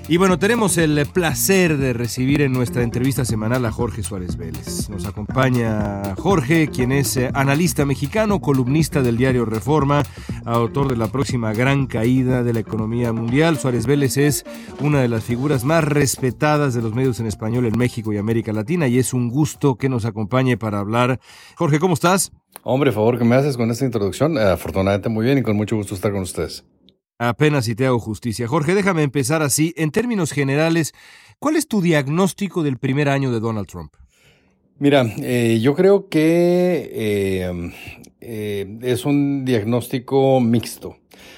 Y bueno, tenemos el placer de recibir en nuestra entrevista semanal a Jorge Suárez Vélez. Nos acompaña Jorge, quien es eh, analista mexicano, columnista del diario Reforma, autor de la próxima gran caída de la economía mundial. Suárez Vélez es una de las figuras más respetadas de los medios en español en México y América Latina y es un gusto que nos acompañe para hablar. Jorge, ¿cómo estás? Hombre, favor que me haces con esta introducción. afortunadamente muy bien y con mucho gusto estar con ustedes. Apenas si te hago justicia. Jorge, déjame empezar así. En términos generales, ¿cuál es tu diagnóstico del primer año de Donald Trump? Mira, eh, yo creo que eh, eh, es un diagnóstico mixto.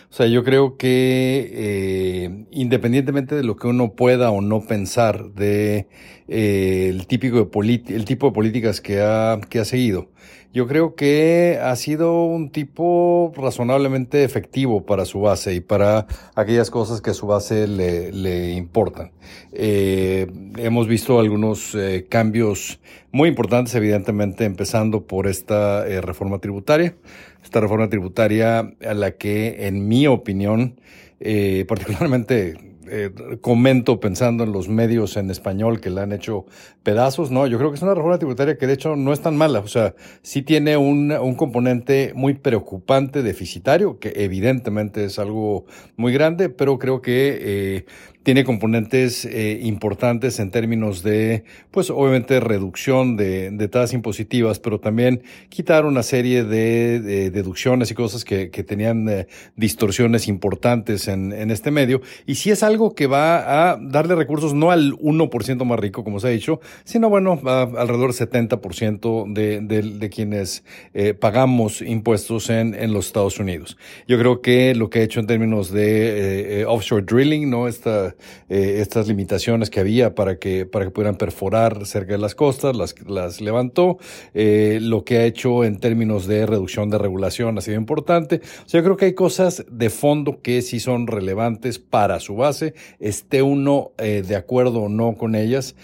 O sea, yo creo que independientemente de lo que uno pueda o no pensar de el, típico el tipo de políticas que ha, que ha seguido, yo creo que ha sido un tipo razonablemente efectivo para su base y para aquellas cosas que a su base le, le importan. Eh, hemos visto algunos eh, cambios muy importantes, evidentemente, empezando por esta eh, reforma tributaria. Esta reforma tributaria a la que, en mi opinión, eh, particularmente eh, comento pensando en los medios en español que le han hecho pedazos, no, yo creo que es una reforma tributaria que de hecho no es tan mala, o sea, sí tiene un, un componente muy preocupante deficitario, que evidentemente es algo muy grande, pero creo que eh, tiene componentes eh, importantes en términos de, pues obviamente reducción de, de, tasas impositivas, pero también quitar una serie de, deducciones y cosas que, que tenían eh, distorsiones importantes en, en este medio. Y si es algo que va a darle recursos no al 1% más rico, como se ha dicho, sino bueno, a alrededor del 70% de, de, de quienes eh, pagamos impuestos en, en los Estados Unidos. Yo creo que lo que ha hecho en términos de offshore drilling, ¿no? Esta eh, estas limitaciones que había para que, para que pudieran perforar cerca de las costas, las, las levantó. Eh, lo que ha hecho en términos de reducción de regulación ha sido importante. O sea, yo creo que hay cosas de fondo que sí son relevantes para su base, esté uno eh, de acuerdo o no con ellas,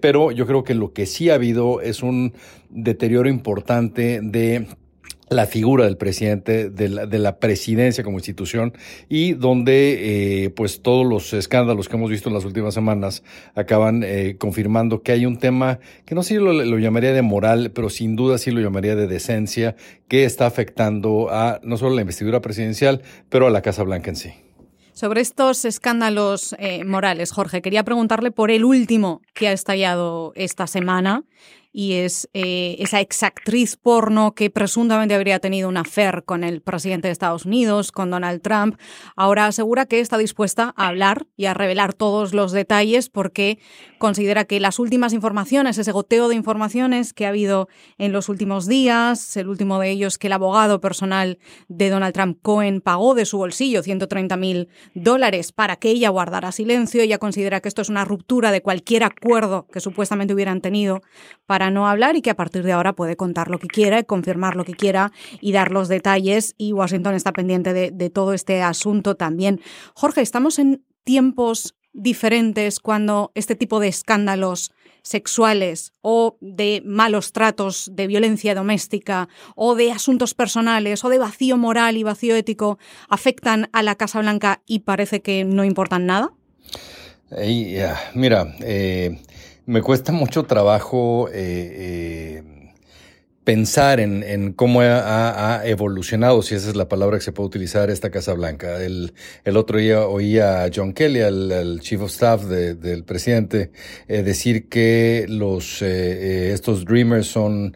pero yo creo que lo que sí ha habido es un deterioro importante de la figura del presidente, de la, de la presidencia como institución y donde eh, pues todos los escándalos que hemos visto en las últimas semanas acaban eh, confirmando que hay un tema que no sé si lo, lo, llamaría de moral, pero sin duda sí lo llamaría de decencia que está afectando a no solo la investidura presidencial, pero a la Casa Blanca en sí. Sobre estos escándalos eh, morales, Jorge, quería preguntarle por el último que ha estallado esta semana y es eh, esa exactriz porno que presuntamente habría tenido una affair con el presidente de Estados Unidos, con Donald Trump. Ahora asegura que está dispuesta a hablar y a revelar todos los detalles porque considera que las últimas informaciones, ese goteo de informaciones que ha habido en los últimos días, el último de ellos que el abogado personal de Donald Trump, Cohen, pagó de su bolsillo 130 mil dólares para que ella guardara silencio. Ella considera que esto es una ruptura de cualquier acuerdo que supuestamente hubieran tenido para no hablar y que a partir de ahora puede contar lo que quiera, confirmar lo que quiera y dar los detalles. Y Washington está pendiente de, de todo este asunto también. Jorge, estamos en tiempos diferentes cuando este tipo de escándalos sexuales o de malos tratos, de violencia doméstica o de asuntos personales o de vacío moral y vacío ético afectan a la Casa Blanca y parece que no importan nada? mira, eh, me cuesta mucho trabajo eh, eh, pensar en, en cómo ha, evolucionado, si esa es la palabra que se puede utilizar, esta Casa Blanca. El, el otro día oía a John Kelly, al, Chief of Staff de, del presidente, eh, decir que los, eh, eh, estos Dreamers son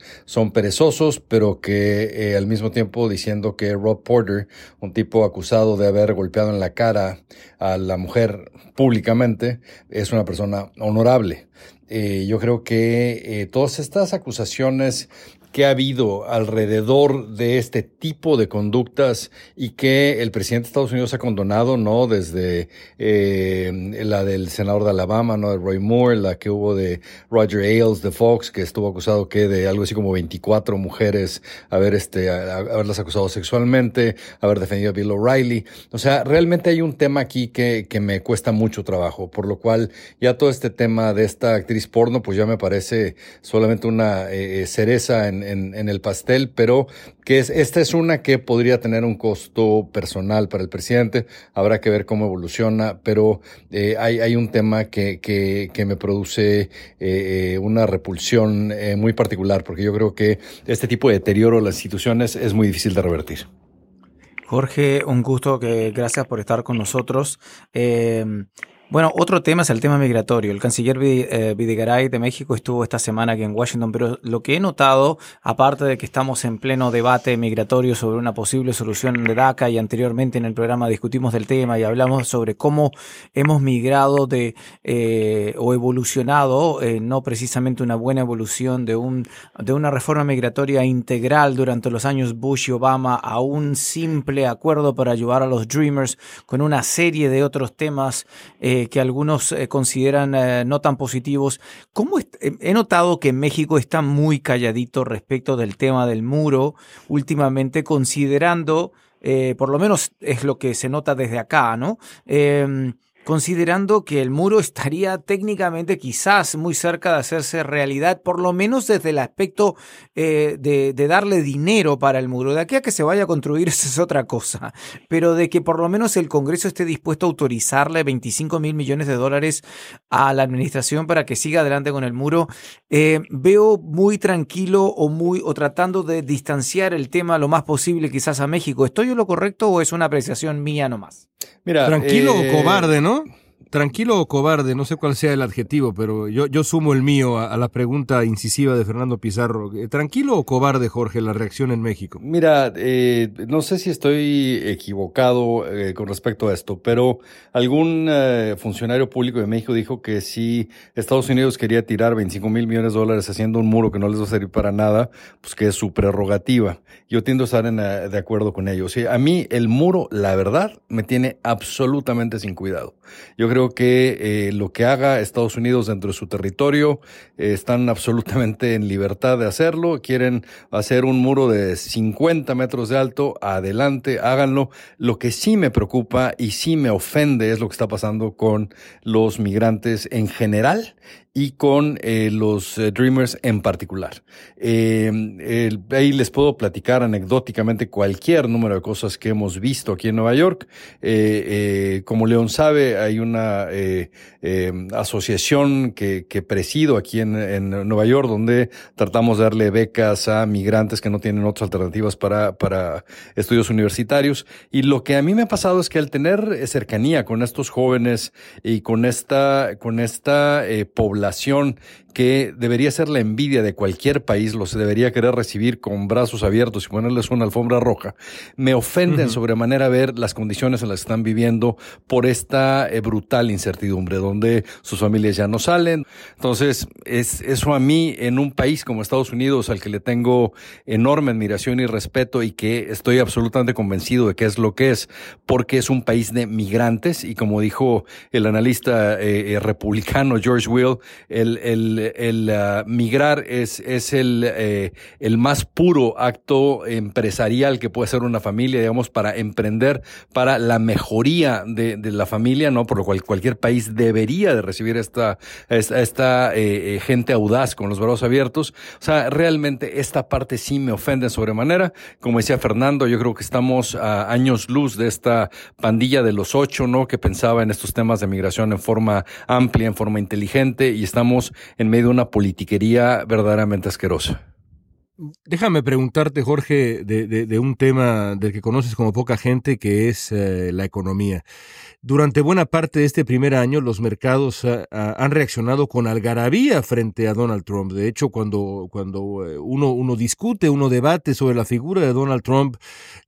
perezosos, pero que al mismo tiempo diciendo que Rob Porter, un tipo acusado de haber golpeado en la cara a la mujer públicamente, es una persona honorable. Eh, yo creo que eh, todas estas acusaciones que ha habido alrededor de este tipo de conductas y que el presidente de Estados Unidos ha condonado, ¿no? Desde eh, la del senador de Alabama, ¿no? De Roy Moore, la que hubo de Roger Ailes de Fox, que estuvo acusado que de algo así como 24 mujeres haber este, haberlas acusado sexualmente, haber defendido a Bill O'Reilly. O sea, realmente hay un tema aquí que, que me cuesta mucho trabajo, por lo cual ya todo este tema de esta actriz porno, pues ya me parece solamente una eh, cereza en en, el pastel, pero que es, esta es una que podría tener un costo personal para el presidente. Habrá que ver cómo evoluciona, pero eh, hay, hay un tema que, que, que me produce eh, eh, una repulsión muy particular, porque yo creo que este tipo de deterioro de las instituciones es muy difícil de revertir. Jorge, un gusto, que gracias por estar con nosotros. Bueno, otro tema es el tema migratorio. El canciller eh, Videgaray de México estuvo esta semana aquí en Washington, pero lo que he notado, aparte de que estamos en pleno debate migratorio sobre una posible solución de DACA y anteriormente en el programa discutimos del tema y hablamos sobre cómo hemos migrado de eh, o evolucionado, eh, no precisamente una buena evolución de, un, de una reforma migratoria integral durante los años Bush y Obama a un simple acuerdo para ayudar a los Dreamers con una serie de otros temas. Eh, que algunos eh, consideran eh, no tan positivos. ¿Cómo he notado que México está muy calladito respecto del tema del muro últimamente, considerando, por lo menos es lo que se nota desde acá, ¿no? Considerando que el muro estaría técnicamente quizás muy cerca de hacerse realidad, por lo menos desde el aspecto eh, de, darle dinero para el muro. De aquí a que se vaya a construir, esa es otra cosa, pero de que por lo menos el Congreso esté dispuesto a autorizarle 25 mil millones de dólares a la administración para que siga adelante con el muro, eh, veo muy tranquilo o, muy, o tratando de distanciar el tema lo más posible quizás a México. ¿Estoy en lo correcto o es una apreciación mía nomás? Mira, Tranquilo o eh, cobarde, ¿no? Huh? Tranquilo o cobarde, no sé cuál sea el adjetivo, pero yo, sumo el mío a, la pregunta incisiva de Fernando Pizarro. Eh, ¿Tranquilo o cobarde, Jorge, la reacción en México? Mira, eh, no sé si estoy equivocado eh, con respecto a esto, pero algún funcionario público de México dijo que si Estados Unidos quería tirar 25 mil millones de dólares haciendo un muro que no les va a servir para nada, pues que es su prerrogativa. Yo tiendo a estar en, de acuerdo con ellos. a mí el muro, la verdad, me tiene absolutamente sin cuidado. Yo creo creo que eh, lo que haga Estados Unidos dentro de su territorio eh, están absolutamente en libertad de hacerlo. Quieren hacer un muro de 50 metros de alto, adelante, háganlo. Lo que sí me preocupa y sí me ofende es lo que está pasando con los migrantes en general y con eh, los eh, Dreamers en particular. Eh, ahí les puedo platicar anecdóticamente cualquier número de cosas que hemos visto aquí en Nueva York. como León sabe, hay una asociación que, que, presido aquí en, en, Nueva York donde tratamos de darle becas a migrantes que no tienen otras alternativas para, para estudios universitarios. Y lo que a mí me ha pasado es que al tener cercanía con estos jóvenes y con esta, con esta población, que debería ser la envidia de cualquier país, los debería querer recibir con brazos abiertos y ponerles una alfombra roja, me ofenden sobremanera ver las condiciones en las que están viviendo por esta eh, brutal incertidumbre, donde sus familias ya no salen. Entonces, es eso a mí en un país como Estados Unidos, al que le tengo enorme admiración y respeto y que estoy absolutamente convencido de que es lo que es, porque es un país de migrantes y como dijo el analista eh, eh, republicano George Will, el, el, el uh, migrar es, es el, eh, el más puro acto empresarial que puede ser una familia, digamos, para emprender, para la mejoría de, de la familia, ¿no? Por lo cual cualquier país debería de recibir esta, esta, esta eh, eh, gente audaz con los brazos abiertos. O sea, realmente esta parte sí me ofende sobremanera. Como decía Fernando, yo creo que estamos a años luz de esta pandilla de los ocho, ¿no? Que pensaba en estos temas de migración en forma amplia, en forma inteligente, y estamos en medio de una politiquería verdaderamente asquerosa. Déjame preguntarte, Jorge, de, un tema del que conoces como poca gente, que es eh, la economía. Durante buena parte de este primer año, los mercados ah, han reaccionado con algarabía frente a Donald Trump. De hecho, cuando, cuando eh, uno, uno discute, uno debate sobre la figura de Donald Trump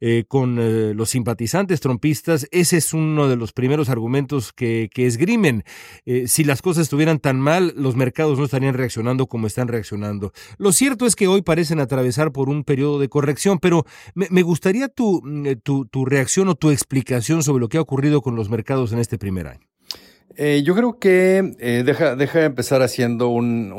eh, con eh, los simpatizantes trumpistas, ese es uno de los primeros argumentos que, que esgrimen. si las cosas estuvieran tan mal, los mercados no estarían reaccionando como están reaccionando. Lo cierto es que hoy parecen atravesar por un periodo de corrección, pero me, gustaría tu, tu, tu reacción o tu explicación sobre lo que ha ocurrido con los mercados en este primer año? Eh, yo creo que eh, deja, deja empezar haciendo un,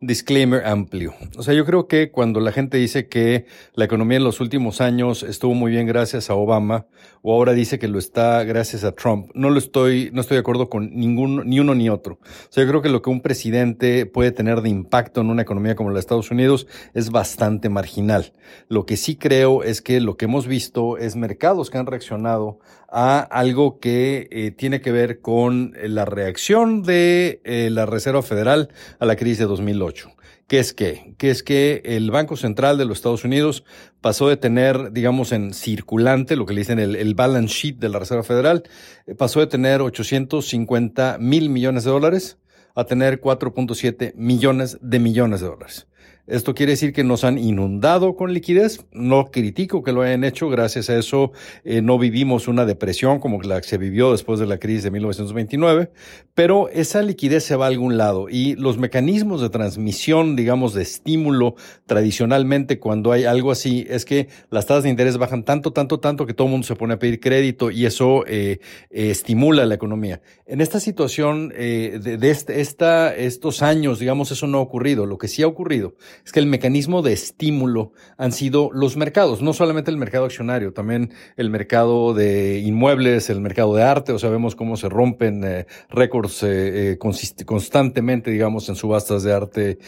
disclaimer amplio. O sea, yo creo que cuando la gente dice que la economía en los últimos años estuvo muy bien gracias a Obama, o ahora dice que lo está gracias a Trump, no lo estoy, no estoy de acuerdo con ningún, ni uno ni otro. O sea, yo creo que lo que un presidente puede tener de impacto en una economía como la de Estados Unidos es bastante marginal. Lo que sí creo es que lo que hemos visto es mercados que han reaccionado a algo que eh, tiene que ver con la reacción de eh, la Reserva Federal a la crisis de 2008. ¿Qué es qué? Que es que el Banco Central de los Estados Unidos pasó de tener, digamos, en circulante, lo que le dicen el, el balance sheet de la Reserva Federal, eh, pasó de tener 850 mil millones de dólares a tener 4.7 millones de millones de dólares. Esto quiere decir que nos han inundado con liquidez. No critico que lo hayan hecho. Gracias a eso eh, no vivimos una depresión como la que se vivió después de la crisis de 1929. Pero esa liquidez se va a algún lado y los mecanismos de transmisión, digamos, de estímulo tradicionalmente cuando hay algo así es que las tasas de interés bajan tanto, tanto, tanto que todo el mundo se pone a pedir crédito y eso eh, eh, estimula la economía. En esta situación de, de este, esta, estos años, digamos, eso no ha ocurrido. Lo que sí ha ocurrido es que el mecanismo de estímulo han sido los mercados, no solamente el mercado accionario, también el mercado de inmuebles, el mercado de arte, o sea, vemos cómo se rompen eh, récords eh, eh, constantemente, digamos, en subastas de arte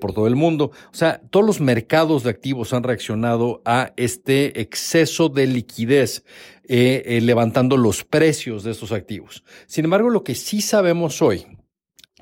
por todo el mundo. O sea, todos los mercados de activos han reaccionado a este exceso de liquidez. levantando los precios de estos activos. Sin embargo, lo que sí sabemos hoy,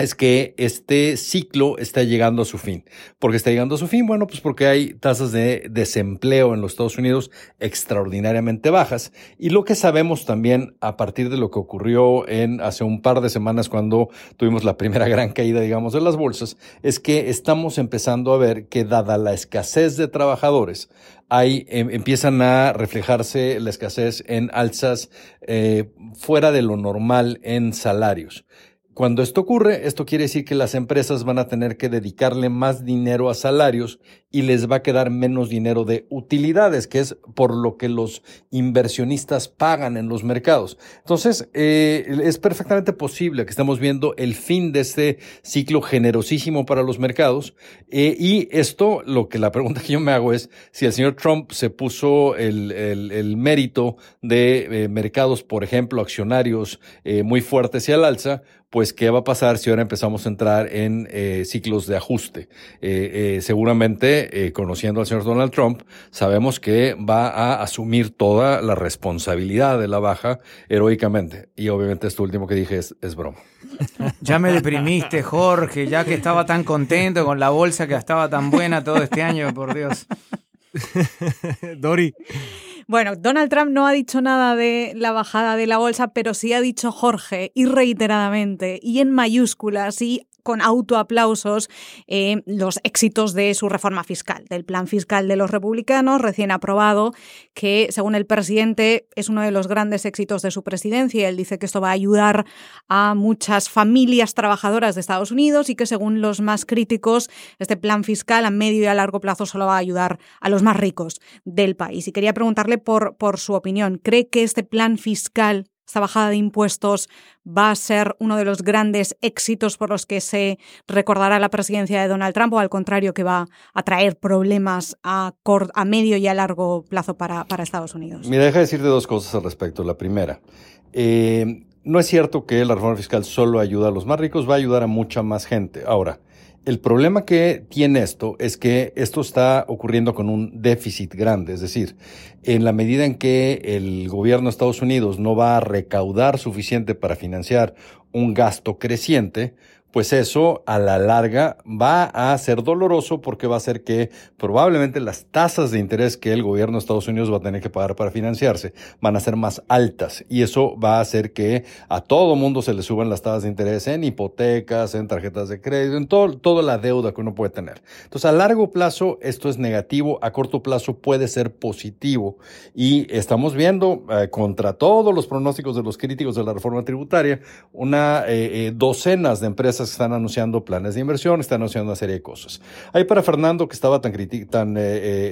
es que este ciclo está llegando a su fin. ¿Por qué está llegando a su fin? Bueno, pues porque hay tasas de desempleo en los Estados Unidos extraordinariamente bajas. Y lo que sabemos también a partir de lo que ocurrió en hace un par de semanas cuando tuvimos la primera gran caída, digamos, de las bolsas, es que estamos empezando a ver que dada la escasez de trabajadores, hay, em, empiezan a reflejarse la escasez en alzas eh, fuera de lo normal en salarios. Cuando esto ocurre, esto quiere decir que las empresas van a tener que dedicarle más dinero a salarios y les va a quedar menos dinero de utilidades, que es por lo que los inversionistas pagan en los mercados. Entonces, eh, es perfectamente posible que estemos viendo el fin de este ciclo generosísimo para los mercados. Eh, y esto, lo que la pregunta que yo me hago es si el señor Trump se puso el, mérito de eh, mercados, por ejemplo, accionarios muy fuertes y al alza, pues qué va a pasar si ahora empezamos a entrar en eh, ciclos de ajuste. Eh, eh, seguramente, conociendo al señor Donald Trump, sabemos que va a asumir toda la responsabilidad de la baja heroicamente. Y obviamente esto último que dije es, es broma. Ya me deprimiste, Jorge, ya que estaba tan contento con la bolsa que estaba tan buena todo este año, por Dios. Dori. Bueno, Donald Trump no ha dicho nada de la bajada de la bolsa, pero sí ha dicho Jorge y reiteradamente y en mayúsculas y con autoaplausos eh, los éxitos de su reforma fiscal, del plan fiscal de los republicanos recién aprobado, que según el presidente es uno de los grandes éxitos de su presidencia. Él dice que esto va a ayudar a muchas familias trabajadoras de Estados Unidos y que según los más críticos, este plan fiscal a medio y a largo plazo solo va a ayudar a los más ricos del país. Y quería preguntarle por, por su opinión. ¿Cree que este plan fiscal esta bajada de impuestos va a ser uno de los grandes éxitos por los que se recordará la presidencia de Donald Trump o al contrario que va a traer problemas a, medio y a largo plazo para, para Estados Unidos? Mira, deja decirte dos cosas al respecto. La primera, eh, no es cierto que la reforma fiscal solo ayuda a los más ricos, va a ayudar a mucha más gente. Ahora, el problema que tiene esto es que esto está ocurriendo con un déficit grande, es decir, en la medida en que el gobierno de Estados Unidos no va a recaudar suficiente para financiar un gasto creciente, pues eso a la larga va a ser doloroso porque va a hacer que probablemente las tasas de interés que el gobierno de Estados Unidos va a tener que pagar para financiarse van a ser más altas y eso va a hacer que a todo mundo se le suban las tasas de interés en hipotecas, en tarjetas de crédito, en todo, toda la deuda que uno puede tener. Entonces a largo plazo esto es negativo, a corto plazo puede ser positivo y estamos viendo eh, contra todos los pronósticos de los críticos de la reforma tributaria una eh, eh, docenas de empresas están anunciando planes de inversión, están anunciando una serie de cosas. Ahí para Fernando, que estaba tan, tan eh,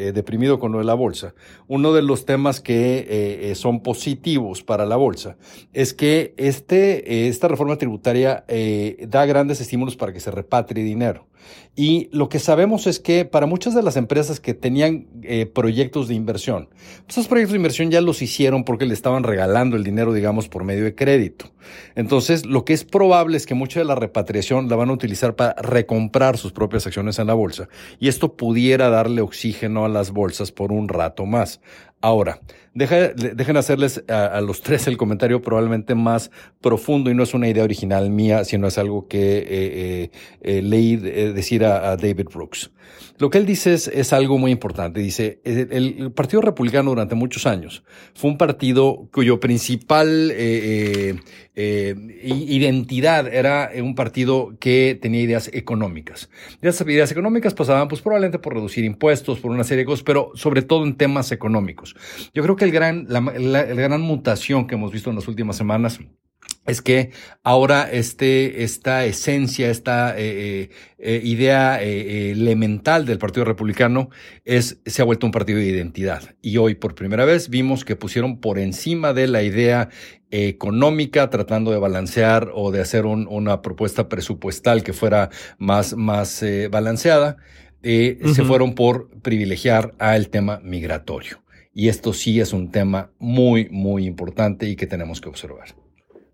eh, deprimido con lo de la bolsa, uno de los temas que eh, son positivos para la bolsa es que este, esta reforma tributaria da grandes estímulos para que se repatrie dinero. Y lo que sabemos es que para muchas de las empresas que tenían eh, proyectos de inversión, pues esos proyectos de inversión ya los hicieron porque le estaban regalando el dinero, digamos, por medio de crédito. Entonces, lo que es probable es que mucha de la repatriación la van a utilizar para recomprar sus propias acciones en la bolsa. Y esto pudiera darle oxígeno a las bolsas por un rato más. Ahora, dejen hacerles a, los tres el comentario probablemente más profundo y no es una idea original mía, sino es algo que eh, eh, eh leí decir a, David Brooks. Lo que él dice es, algo muy importante. Dice, el, Partido Republicano durante muchos años fue un partido cuyo principal identidad era un partido que tenía ideas económicas. Esas ideas económicas pasaban pues probablemente por reducir impuestos, por una serie de cosas, pero sobre todo en temas económicos. Yo creo que el gran, la, gran mutación que hemos visto en las últimas semanas es que ahora este, esta esencia, esta eh, eh, eh, idea elemental del Partido Republicano es, se ha vuelto un partido de identidad. Y hoy por primera vez vimos que pusieron por encima de la idea económica, tratando de balancear o de hacer una propuesta presupuestal que fuera más, más balanceada, se fueron por privilegiar al tema migratorio. Y esto sí es un tema muy, muy importante y que tenemos que observar.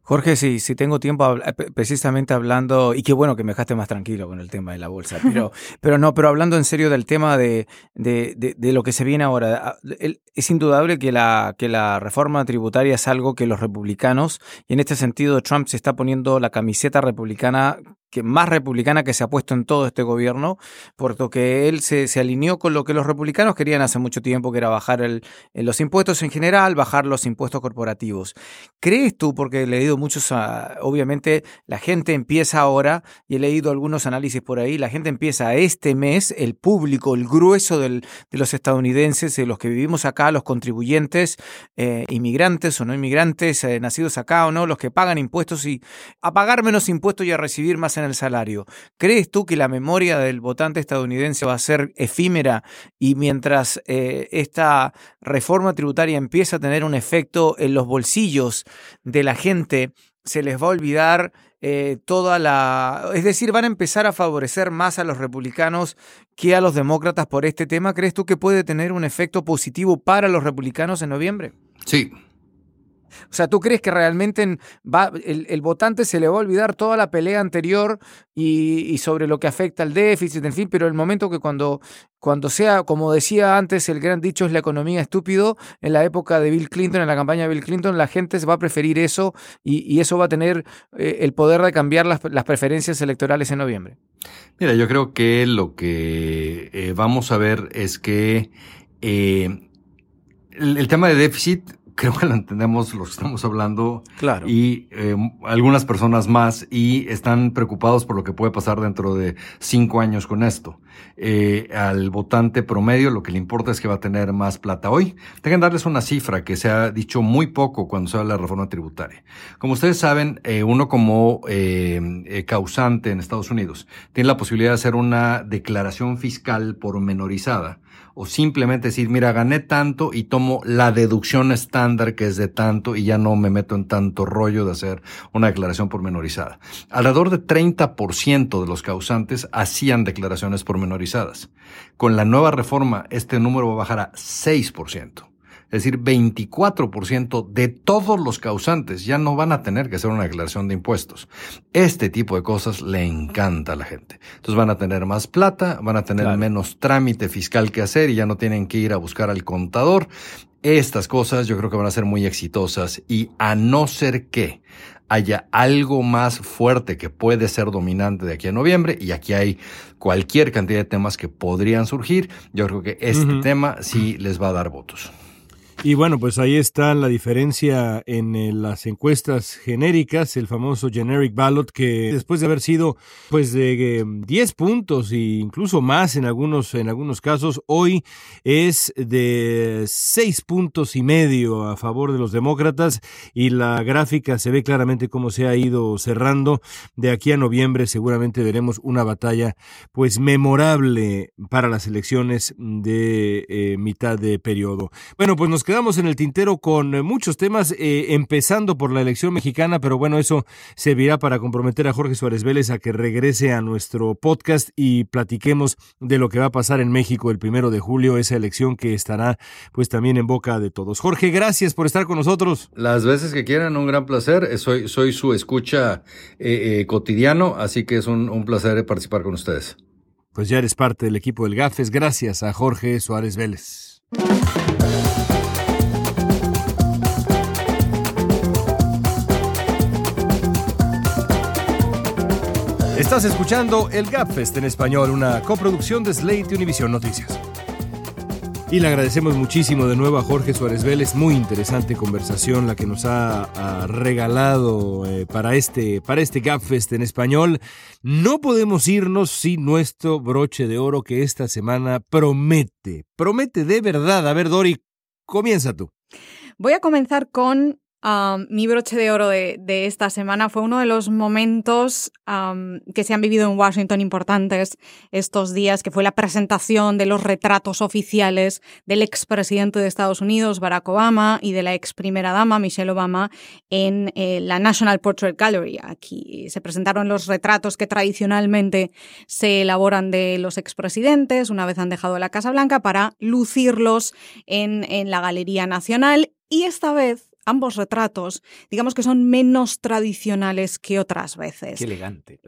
Jorge, sí, si tengo tiempo eh, precisamente hablando, y qué bueno que me dejaste más tranquilo con el tema de la bolsa, pero, pero no, pero hablando en serio del tema de, de, de, lo que se viene ahora, ah, es indudable que la, que la reforma tributaria es algo que los republicanos, y en este sentido Trump se está poniendo la camiseta republicana que más republicana que se ha puesto en todo este gobierno, porque él se, se alineó con lo que los republicanos querían hace mucho tiempo, que era bajar el, los impuestos en general, bajar los impuestos corporativos. ¿Crees tú, porque he leído muchos, ah, obviamente la gente empieza ahora, y he leído algunos análisis por ahí, la gente empieza este mes, el público, el grueso de los estadounidenses, de los que vivimos acá, los contribuyentes, eh, inmigrantes o no inmigrantes, eh, nacidos acá o no, los que pagan impuestos y a pagar menos impuestos y a recibir más en el salario. ¿Crees tú que la memoria del votante estadounidense va a ser efímera y mientras eh, esta reforma tributaria empieza a tener un efecto en los bolsillos de la gente, se les va a olvidar eh, toda la... Es decir, van a empezar a favorecer más a los republicanos que a los demócratas por este tema. ¿Crees tú que puede tener un efecto positivo para los republicanos en noviembre? Sí, o sea, ¿tú crees que realmente va, el, votante se le va a olvidar toda la pelea anterior y, sobre lo que afecta al déficit, en fin, pero el momento que cuando, cuando sea, como decía antes, el gran dicho es la economía estúpido, en la época de Bill Clinton, en la campaña de Bill Clinton, la gente va a preferir eso y, eso va a tener eh, el poder de cambiar las, preferencias electorales en noviembre? Mira, yo creo que lo que eh, vamos a ver es que eh, el tema de déficit creo que lo entendemos lo que estamos hablando. Claro. Y eh, algunas personas más y están preocupados por lo que puede pasar dentro de cinco años con esto. Eh, al votante promedio lo que le importa es que va a tener más plata hoy. Tengan darles una cifra que se ha dicho muy poco cuando se habla de la reforma tributaria. Como ustedes saben, eh, uno como eh, causante en Estados Unidos tiene la posibilidad de hacer una declaración fiscal pormenorizada o simplemente decir, mira, gané tanto y tomo la deducción estándar que es de tanto y ya no me meto en tanto rollo de hacer una declaración pormenorizada. Alrededor de 30% de los causantes hacían declaraciones pormenorizadas. Con la nueva reforma, este número va a bajar a 6% es decir, 24% de todos los causantes ya no van a tener que hacer una declaración de impuestos. Este tipo de cosas le encanta a la gente. Entonces van a tener más plata, van a tener menos trámite fiscal que hacer y ya no tienen que ir a buscar al contador. Estas cosas yo creo que van a ser muy exitosas y a no ser que haya algo más fuerte que puede ser dominante de aquí a noviembre y aquí hay cualquier cantidad de temas que podrían surgir, yo creo que este tema sí les va a dar votos. Y bueno, pues ahí está la diferencia en eh, las encuestas genéricas, el famoso generic ballot, que después de haber sido pues de 10 eh, puntos e incluso más en algunos, en algunos casos, hoy es de 6 puntos y medio a favor de los demócratas y la gráfica se ve claramente cómo se ha ido cerrando. De aquí a noviembre seguramente veremos una batalla pues memorable para las elecciones de eh, mitad de periodo. Bueno, pues nos quedamos quedamos en el tintero con eh, muchos temas, eh, empezando por la elección mexicana, pero bueno, eso servirá para comprometer a Jorge Suárez Vélez a que regrese a nuestro podcast y platiquemos de lo que va a pasar en México el primero de julio, esa elección que estará pues también en boca de todos. Jorge, gracias por estar con nosotros. Las veces que quieran, un gran placer. Eh, soy, soy su escucha cotidiano, así que es un, un placer participar con ustedes. Pues ya eres parte del equipo del GAFES. Gracias a Jorge Suárez Vélez. Estás escuchando el Gapfest en español, una coproducción de Slate y Univision Noticias. Y le agradecemos muchísimo de nuevo a Jorge Suárez Vélez, muy interesante conversación la que nos ha, regalado eh, para este, para este Gapfest en español. No podemos irnos sin nuestro broche de oro que esta semana promete, promete de verdad. A ver, Dori, comienza tú. Voy a comenzar con mi broche de oro de, esta semana fue uno de los momentos que se han vivido en Washington importantes estos días, que fue la presentación de los retratos oficiales del expresidente de Estados Unidos, Barack Obama, y de la ex primera dama, Michelle Obama, en eh, la National Portrait Gallery. Aquí se presentaron los retratos que tradicionalmente se elaboran de los expresidentes una vez han dejado la Casa Blanca para lucirlos en, en la Galería Nacional. Y esta vez ambos retratos, digamos que son menos tradicionales que otras veces. Qué elegante,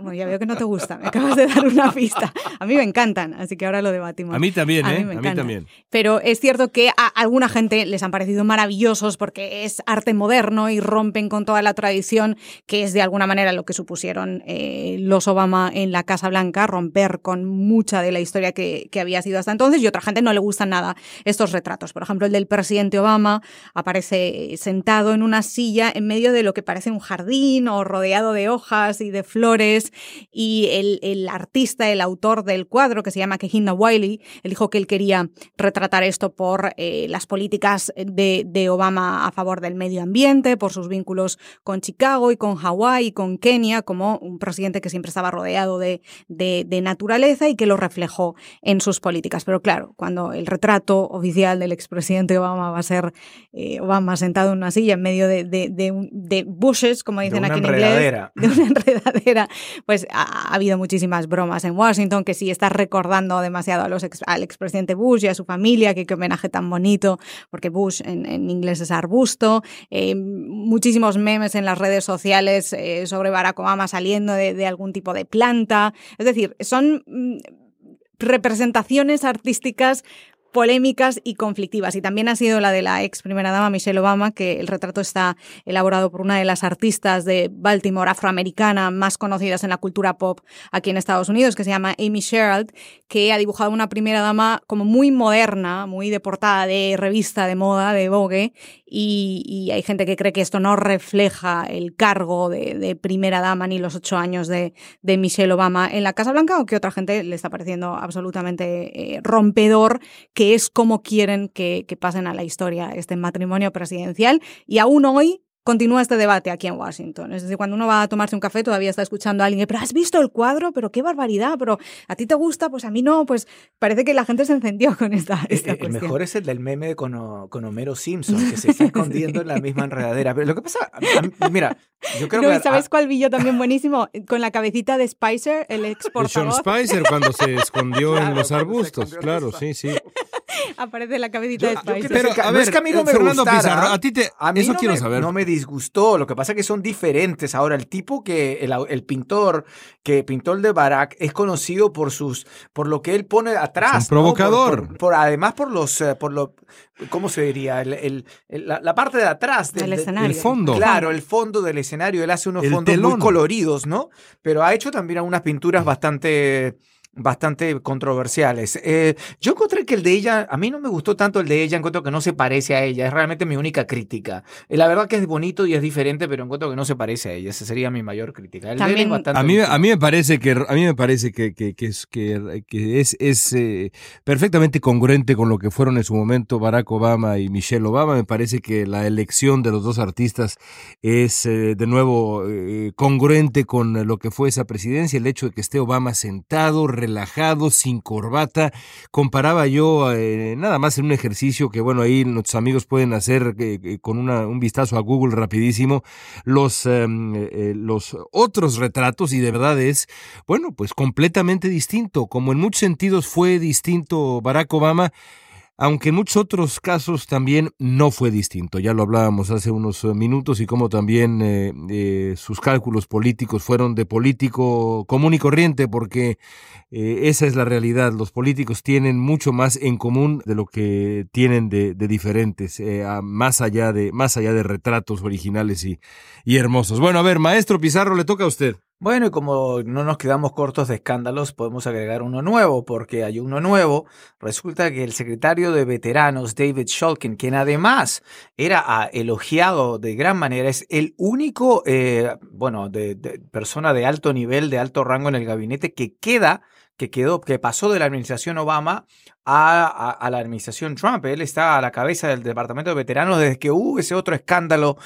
bueno, ya veo que no te gusta, me acabas de dar una pista. A mí me encantan, así que ahora lo debatimos. A mí también, ¿eh? A mí, también. Pero es cierto que a alguna gente les han parecido maravillosos porque es arte moderno y rompen con toda la tradición que es de alguna manera lo que supusieron eh, los Obama en la Casa Blanca, romper con mucha de la historia que, que había sido hasta entonces y otra gente no le gustan nada estos retratos. Por ejemplo, el del presidente Obama aparece sentado en una silla en medio de lo que parece un jardín o rodeado de hojas y de flores y el, artista, el autor del cuadro, que se llama Kehinda Wiley, él dijo que él quería retratar esto por eh, las políticas de, Obama a favor del medio ambiente, por sus vínculos con Chicago y con Hawái y con Kenia, como un presidente que siempre estaba rodeado de, naturaleza y que lo reflejó en sus políticas. Pero claro, cuando el retrato oficial del expresidente Obama va a ser eh, Obama sentado en una silla en medio de, de bushes, como dicen aquí en inglés, de una enredadera, pues ha, habido muchísimas bromas en Washington, que sí está recordando demasiado a los al expresidente Bush y a su familia, que qué homenaje tan bonito, porque Bush en, inglés es arbusto, eh, muchísimos memes en las redes sociales eh, sobre Barack Obama saliendo de, de algún tipo de planta, es decir, son mm, representaciones artísticas polémicas y conflictivas. Y también ha sido la de la ex primera dama Michelle Obama, que el retrato está elaborado por una de las artistas de Baltimore afroamericana más conocidas en la cultura pop aquí en Estados Unidos, que se llama Amy Sherald, que ha dibujado una primera dama como muy moderna, muy de portada de revista de moda, de Vogue, y, hay gente que cree que esto no refleja el cargo de, primera dama ni los ocho años de, Michelle Obama en la Casa Blanca, o que otra gente le está pareciendo absolutamente eh, rompedor, que es como quieren que, que pasen a la historia este matrimonio presidencial. Y aún hoy continúa este debate aquí en Washington. Es decir, cuando uno va a tomarse un café todavía está escuchando a alguien, pero has visto el cuadro, pero qué barbaridad, pero a ti te gusta, pues a mí no, pues parece que la gente se encendió con esta, eh, esta el, el mejor es el del meme con, con Homero Simpson, que se está escondiendo en la misma enredadera. Pero lo que pasa, mira, yo creo que... ¿Sabes cuál vi yo también buenísimo? Con la cabecita de Spicer, el ex Sean Spicer cuando se escondió en los arbustos, claro, sí, sí. Aparece la cabecita de Spicer. Pero, a ver, es que a mí no me Fernando Pizarro, a ti te... A mí eso no quiero me, saber. no me disgustó, lo que pasa es que son diferentes. Ahora, el tipo que, el, el pintor que pintó el de Barak es conocido por sus, por lo que él pone atrás. Es un provocador. ¿no? Por, por, por, además por los, eh, por lo, ¿cómo se diría? El, el, la, la, parte de atrás del, el escenario. El fondo. Claro, el fondo del escenario. Él hace unos El fondos telón. muy coloridos, ¿no? Pero ha hecho también unas pinturas bastante bastante controversiales. Eh, yo encontré que el de ella, a mí no me gustó tanto el de ella, encuentro que no se parece a ella, es realmente mi única crítica. Eh, la verdad que es bonito y es diferente, pero encuentro que no se parece a ella, esa sería mi mayor crítica. El También, es bastante a mí, a mí me parece que a mí me parece que, que, que es, que, que es, es eh, perfectamente congruente con lo que fueron en su momento Barack Obama y Michelle Obama. Me parece que la elección de los dos artistas es eh, de nuevo eh, congruente con lo que fue esa presidencia, el hecho de que esté Obama sentado, relajado, sin corbata. Comparaba yo eh, nada más en un ejercicio que, bueno, ahí nuestros amigos pueden hacer eh, con una, un vistazo a Google rapidísimo, los, eh, los otros retratos y de verdad es, bueno, pues completamente distinto. Como en muchos sentidos fue distinto Barack Obama, aunque en muchos otros casos también no fue distinto. Ya lo hablábamos hace unos minutos y como también eh, eh, sus cálculos políticos fueron de político común y corriente, porque eh, esa es la realidad. Los políticos tienen mucho más en común de lo que tienen de, de diferentes, eh, más, allá de, más allá de retratos originales y, y hermosos. Bueno, a ver, maestro Pizarro, le toca a usted. Bueno, y como no nos quedamos cortos de escándalos, podemos agregar uno nuevo, porque hay uno nuevo. Resulta que el secretario de veteranos, David Shulkin, quien además era ah, elogiado de gran manera, es el único, eh, bueno, de, de persona de alto nivel, de alto rango en el gabinete que queda que quedó, que pasó de la administración Obama a, a, la administración Trump. Él está a la cabeza del Departamento de Veteranos desde que hubo ese otro escándalo.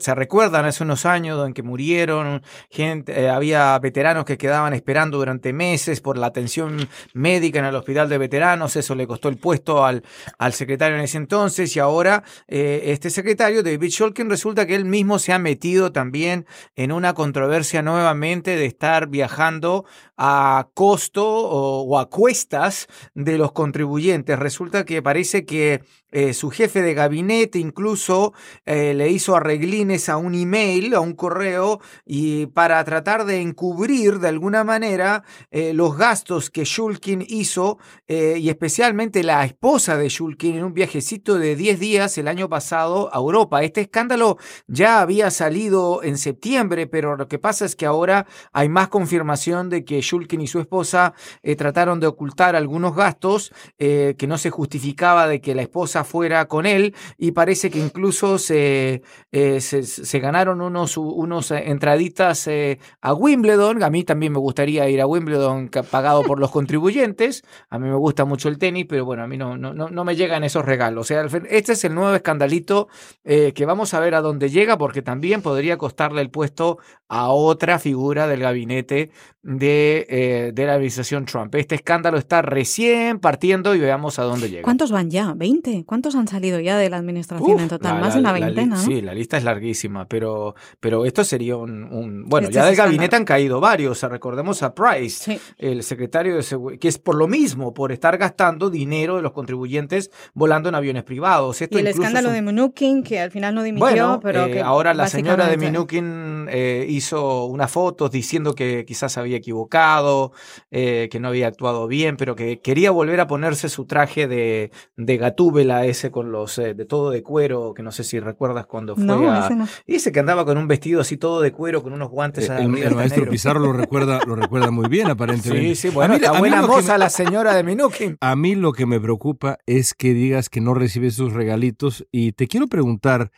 Se recuerdan hace unos años en que murieron gente, eh, había veteranos que quedaban esperando durante meses por la atención médica en el hospital de veteranos. Eso le costó el puesto al, al secretario en ese entonces. Y ahora eh, este secretario, David Shulkin, resulta que él mismo se ha metido también en una controversia nuevamente de estar viajando a o, a cuestas de los contribuyentes. Resulta que parece que eh, su jefe de gabinete incluso eh, le hizo arreglines a un email, a un correo, y para tratar de encubrir de alguna manera eh, los gastos que Shulkin hizo, y especialmente la esposa de Shulkin en un viajecito de 10 días el año pasado a Europa. Este escándalo ya había salido en septiembre, pero lo que pasa es que ahora hay más confirmación de que Shulkin y su esposa eh, trataron de ocultar algunos gastos eh, que no se justificaba de que la esposa fuera con él y parece que incluso se, eh, se, ganaron unos, unos entraditas a Wimbledon. A mí también me gustaría ir a Wimbledon pagado por los contribuyentes. A mí me gusta mucho el tenis, pero bueno, a mí no, no, no me llegan esos regalos. O sea, este es el nuevo escandalito que vamos a ver a dónde llega porque también podría costarle el puesto a otra figura del gabinete de, de la administración Trump. Este escándalo está recién partiendo y veamos a dónde llega. ¿Cuántos van ya? ¿20? ¿Cuántos han salido ya de la administración Uf, en total? La, Más de una veintena, ¿no? Sí, la lista es larguísima, pero, pero esto sería un... un bueno, este ya del escándalo. gabinete han caído varios. Recordemos a Price, sí. el secretario de Seguridad, que es por lo mismo, por estar gastando dinero de los contribuyentes volando en aviones privados. Esto y el escándalo un... de Mnuchin, que al final no dimitió, bueno, pero eh, que ahora la señora de Mnuchin eh, hizo unas fotos diciendo que quizás había equivocado, eh, que no había actuado bien, pero que quería volver a ponerse su traje de, de gatúbela ese con los eh, de todo de cuero, que no sé si recuerdas cuando fue no, a ese no. y ese que andaba con un vestido así todo de cuero con unos guantes el, el, el maestro negro. Pizarro lo recuerda lo recuerda muy bien aparentemente. Sí, sí, bueno, mí, la buena moza me, la señora de Minukin. A mí lo que me preocupa es que digas que no recibes sus regalitos y te quiero preguntar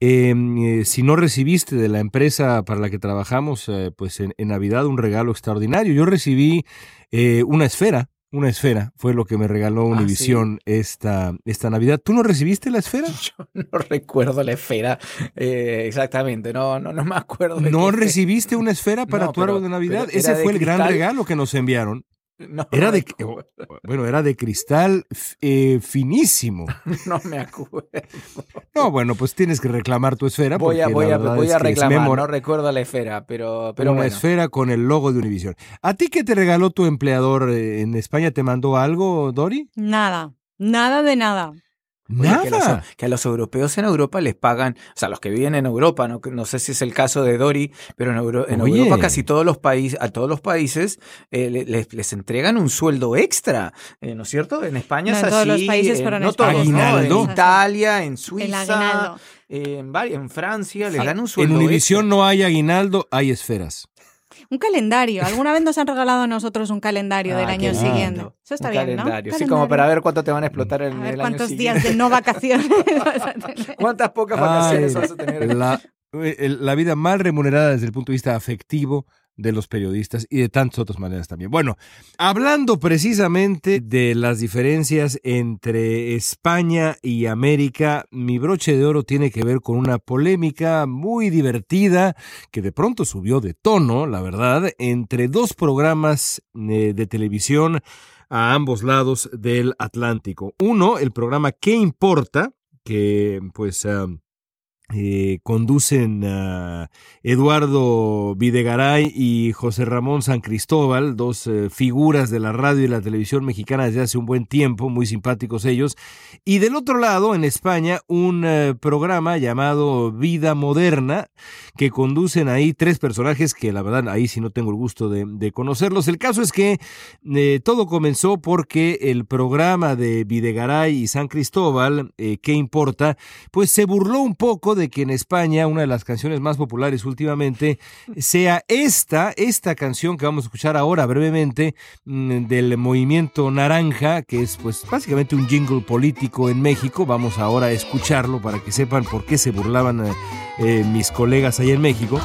eh, si no recibiste de la empresa para la que trabajamos, eh, pues en, en, Navidad un regalo extraordinario. Yo recibí eh, una esfera, una esfera, fue lo que me regaló ah, Univisión esta, esta Navidad. ¿Tú no recibiste la esfera? Yo no recuerdo la esfera eh, exactamente, no, no, no me acuerdo. ¿No recibiste una esfera para tu árbol de Navidad? Ese fue el gran regalo que nos enviaron. Era de, bueno, era de cristal eh, finísimo. No me acuerdo. No, bueno, pues tienes que reclamar tu esfera. Voy a, voy a, voy a reclamar, no recuerdo la esfera, pero, pero Una esfera con el logo de Univision. ¿A ti qué te regaló tu empleador eh, en España? ¿Te mandó algo, Dori? Nada, nada de nada. Nada. Que a, los, europeos en Europa les pagan, o sea, los que viven en Europa, no, no sé si es el caso de Dori, pero en, Europa casi todos los países, a todos los países eh, les, les, entregan un sueldo extra, eh, ¿no es cierto? En España es así. todos los países, pero en no todos, En Italia, en Suiza, en, en, Francia, les dan un sueldo En Univisión no hay aguinaldo, hay esferas. Un calendario. Alguna vez nos han regalado a nosotros un calendario del ah, año siguiente. Eso está bien, calendario. ¿no? Sí, como para ver cuánto te van a explotar en el año ¿Cuántos días de no vacaciones vas a tener? ¿Cuántas pocas vacaciones vas a tener? La, eh, la vida mal remunerada desde el punto de vista afectivo de los periodistas y de tantas otras maneras también. Bueno, hablando precisamente de las diferencias entre España y América, mi broche de oro tiene que ver con una polémica muy divertida que de pronto subió de tono, la verdad, entre dos programas eh, de televisión a ambos lados del Atlántico. Uno, el programa ¿Qué importa? que pues... Ah, eh, conducen a Eduardo Videgaray y José Ramón San Cristóbal, dos eh, figuras de la radio y la televisión mexicana desde hace un buen tiempo, muy simpáticos ellos. Y del otro lado, en España, un eh, programa llamado Vida Moderna, que conducen ahí tres personajes que la verdad ahí sí no tengo el gusto de, de conocerlos. El caso es que todo comenzó porque el programa de Videgaray y San Cristóbal, ¿qué importa? Pues se burló un poco de que en España una de las canciones más populares últimamente sea esta, esta canción que vamos a escuchar ahora brevemente mm, del movimiento naranja, que es pues básicamente un jingle político en México. Vamos ahora a escucharlo para que sepan por qué se burlaban eh, eh, mis colegas ahí en México.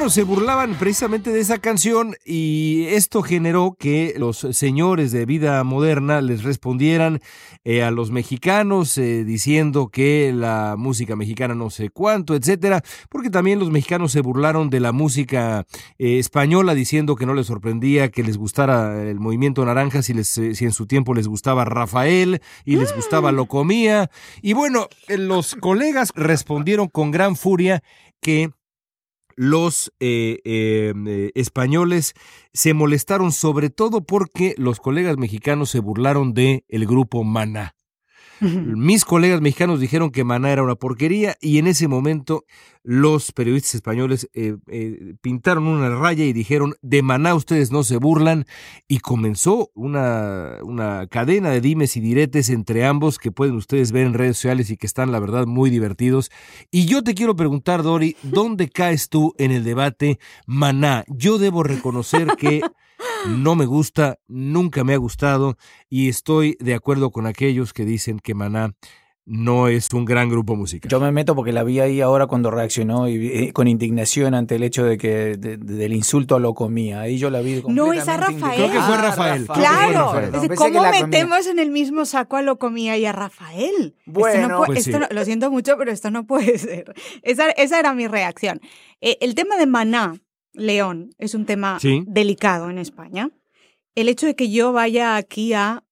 Bueno, se burlaban precisamente de esa canción y esto generó que los señores de vida moderna les respondieran eh, a los mexicanos eh, diciendo que la música mexicana no sé cuánto, etcétera, porque también los mexicanos se burlaron de la música eh, española diciendo que no les sorprendía que les gustara el movimiento naranja si, les, si en su tiempo les gustaba Rafael y les gustaba Lo Comía. Y bueno, los colegas respondieron con gran furia que los eh, em, eh, españoles se molestaron sobre todo porque los colegas mexicanos se burlaron de el grupo Maná. Mis colegas mexicanos dijeron que Maná era una porquería y en ese momento los periodistas españoles eh, eh, pintaron una raya y dijeron, de Maná ustedes no se burlan y comenzó una, una cadena de dimes y diretes entre ambos que pueden ustedes ver en redes sociales y que están la verdad muy divertidos. Y yo te quiero preguntar, Dori, ¿dónde caes tú en el debate Maná? Yo debo reconocer que no me gusta, nunca me ha gustado y estoy de acuerdo con aquellos que dicen que Maná no es un gran grupo musical. Yo me meto porque la vi ahí ahora cuando reaccionó y, eh, con indignación ante el hecho de que del insulto a lo comía. Ahí yo la vi No, es a Rafael. Creo que fue Rafael. Claro. ¿Cómo metemos en el mismo saco a lo comía y a Rafael? Bueno, pues lo siento mucho, pero esto no puede ser. Esa, era mi reacción. Eh, el tema de Maná León es un tema delicado en España. El hecho de que yo vaya aquí a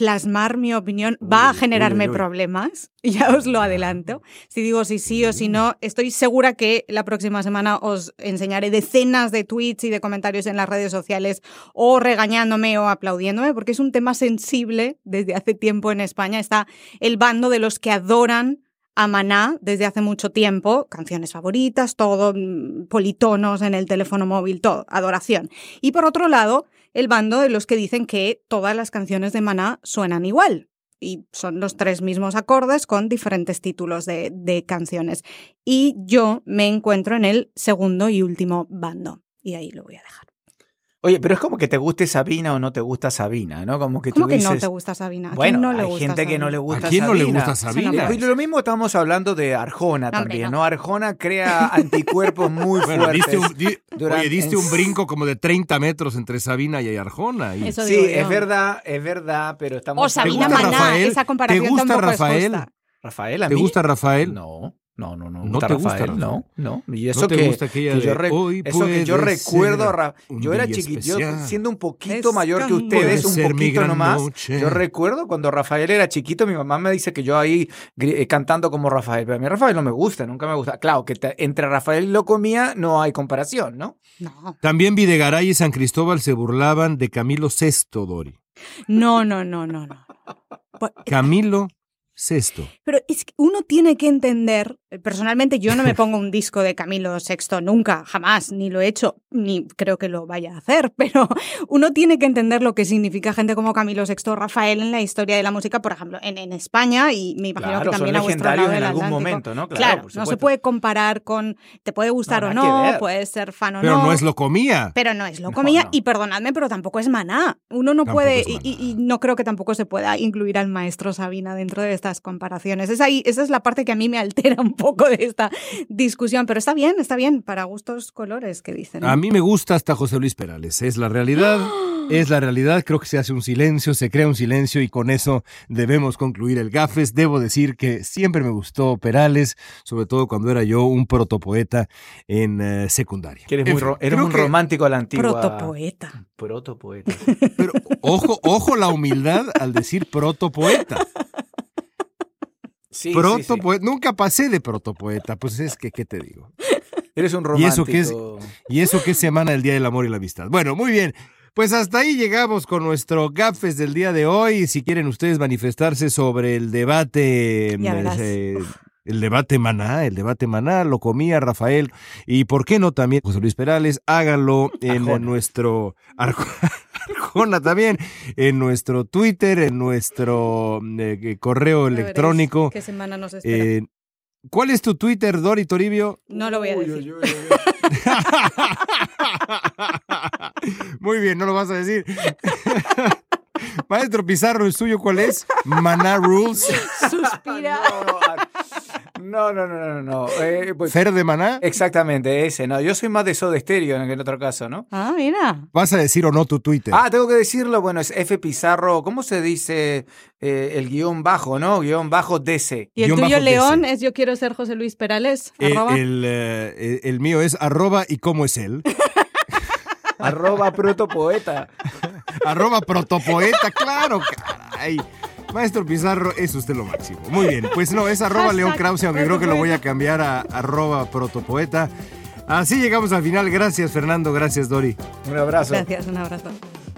plasmar mi opinión va a generarme problemas, ya os lo adelanto. Si digo si sí o si no, estoy segura que la próxima semana os enseñaré decenas de tweets y de comentarios en las redes sociales o regañándome o aplaudiéndome, porque es un tema sensible desde hace tiempo en España. Está el bando de los que adoran a Maná desde hace mucho tiempo, canciones favoritas, todo, mm, politonos en el teléfono móvil, todo, adoración. Y por otro lado, el bando de los que dicen que todas las canciones de Maná suenan igual. Y son los tres mismos acordes con diferentes títulos de, de canciones. Y yo me encuentro en el segundo y último bando. Y ahí lo voy a dejar. Oye, pero es como que te guste Sabina o no te gusta Sabina, ¿no? Como que ¿Cómo tú que dices... no te gusta Sabina? ¿A bueno, no le hay gusta gente que no Sabina? le gusta ¿A quién no le Sabina. gusta Sabina? Pues lo mismo estamos hablando de Arjona Hombre, también, no. ¿no? Arjona crea anticuerpos muy Bueno, fuertes. diste un, di- durante- oye, diste un brinco como de 30 metros entre Sabina y Arjona. y- Eso Sí, digo es yo. verdad, es verdad, pero estamos... O Sabina Maná, Rafael? esa comparación ¿Te gusta tampoco Rafael? es justa. Rafael, ¿a ¿Te mí? gusta Rafael? No, no, no, no. ¿No te gusta Rafael, no, no. Y eso ¿No te que, gusta que yo re- "Hoy eso que yo recuerdo, Ra- yo era chiquito, yo especial"? siendo un poquito Es mayor que ustedes, un poquito nomás. noche. Yo recuerdo cuando Rafael era chiquito, mi mamá me dice que yo ahí eh, cantando como Rafael, pero a mí Rafael no me gusta, nunca me gusta. Claro, que te- entre Rafael y lo comía no hay comparación, ¿no? No, También Videgaray y San Cristóbal se burlaban de Camilo VI, Dori. no, no, no, no. no. Pues, Camilo VI. Pero es que uno tiene que entender, eh, personalmente yo no me pongo un disco de Camilo VI nunca, jamás, ni lo he hecho, ni creo que lo vaya a hacer, pero uno tiene que entender lo que significa gente como Camilo VI, Rafael en la historia de la música, por ejemplo, en, en España y me imagino Claro, que también son a vuestro lado en del algún Atlántico. momento, ¿no? Claro, no se puede comparar con, te puede gustar No, o no, puedes ser fan o Pero no. no es lo comía. Pero no es lo No, comía no. y perdonadme, pero tampoco es maná. Uno no Tampoco puede y, no creo que tampoco se pueda incluir al maestro Sabina dentro de estas comparaciones. Es ahí, esa es la parte que a mí me altera un poco de esta discusión, pero está bien, está bien para gustos colores que dicen. A mí me gusta hasta José Luis Perales. Es la realidad. Es la realidad. Creo que se hace un silencio, se crea un silencio y con eso debemos concluir el gafes. Debo decir que siempre me gustó Perales, sobre todo cuando era yo un protopoeta en eh, secundaria. Que eres, muy ro- eres un que- romántico a la antigua. Protopoeta. Protopoeta. Pero ojo, ojo la humildad al decir protopoeta. Sí, sí, sí. Protopoeta. Nunca pasé de protopoeta. Pues es que, ¿qué te digo? Eres un ¿Y romántico. eso qué es? Y eso que es semana del Día del Amor y la Amistad. Bueno, muy bien. Pues hasta ahí llegamos con nuestro gafes del día de hoy. Si quieren ustedes manifestarse sobre el debate, eh, el debate maná, el debate maná, lo comía Rafael y por qué no también José Luis Perales, háganlo en Arjona. nuestro Arjo- Arjona también, en nuestro Twitter, en nuestro eh, correo electrónico. ¿Qué semana nos espera? Eh, ¿Cuál es tu Twitter, Dori Toribio? no lo voy a decir. Muy bien, no lo vas a decir. Maestro Pizarro, ¿el suyo cuál es? Maná Rules. Suspira. No, no, no, no, no. no. Eh, pues, Fer de Maná. exactamente, ese. No, yo soy más de Soda Stereo en el otro caso, ¿no? Ah, mira. ¿Vas a decir o no tu Twitter? Ah, tengo que decirlo, bueno, es F Pizarro, ¿cómo se dice eh, el guion bajo, no? Guión bajo DC. Y el Guión tuyo, León, DC. es Yo quiero ser José Luis Perales. Eh, arroba. el, eh, el mío es arroba y cómo es él. Arroba protopoeta. Arroba protopoeta, claro, caray. Maestro Pizarro, es usted lo máximo. Muy bien, pues no, es arroba León Krause, aunque creo que lo voy a cambiar a arroba protopoeta. Así llegamos al final. Gracias, Fernando. Gracias, Dori. Un abrazo. Gracias, un abrazo.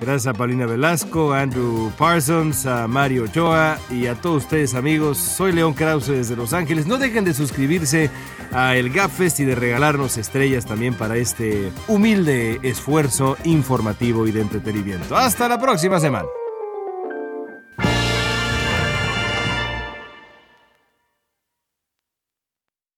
Gracias a Paulina Velasco, a Andrew Parsons, a Mario Ochoa y a todos ustedes amigos. Soy León Krause desde Los Ángeles. No dejen de suscribirse a el Gapfest y de regalarnos estrellas también para este humilde esfuerzo informativo y de entretenimiento. Hasta la próxima semana.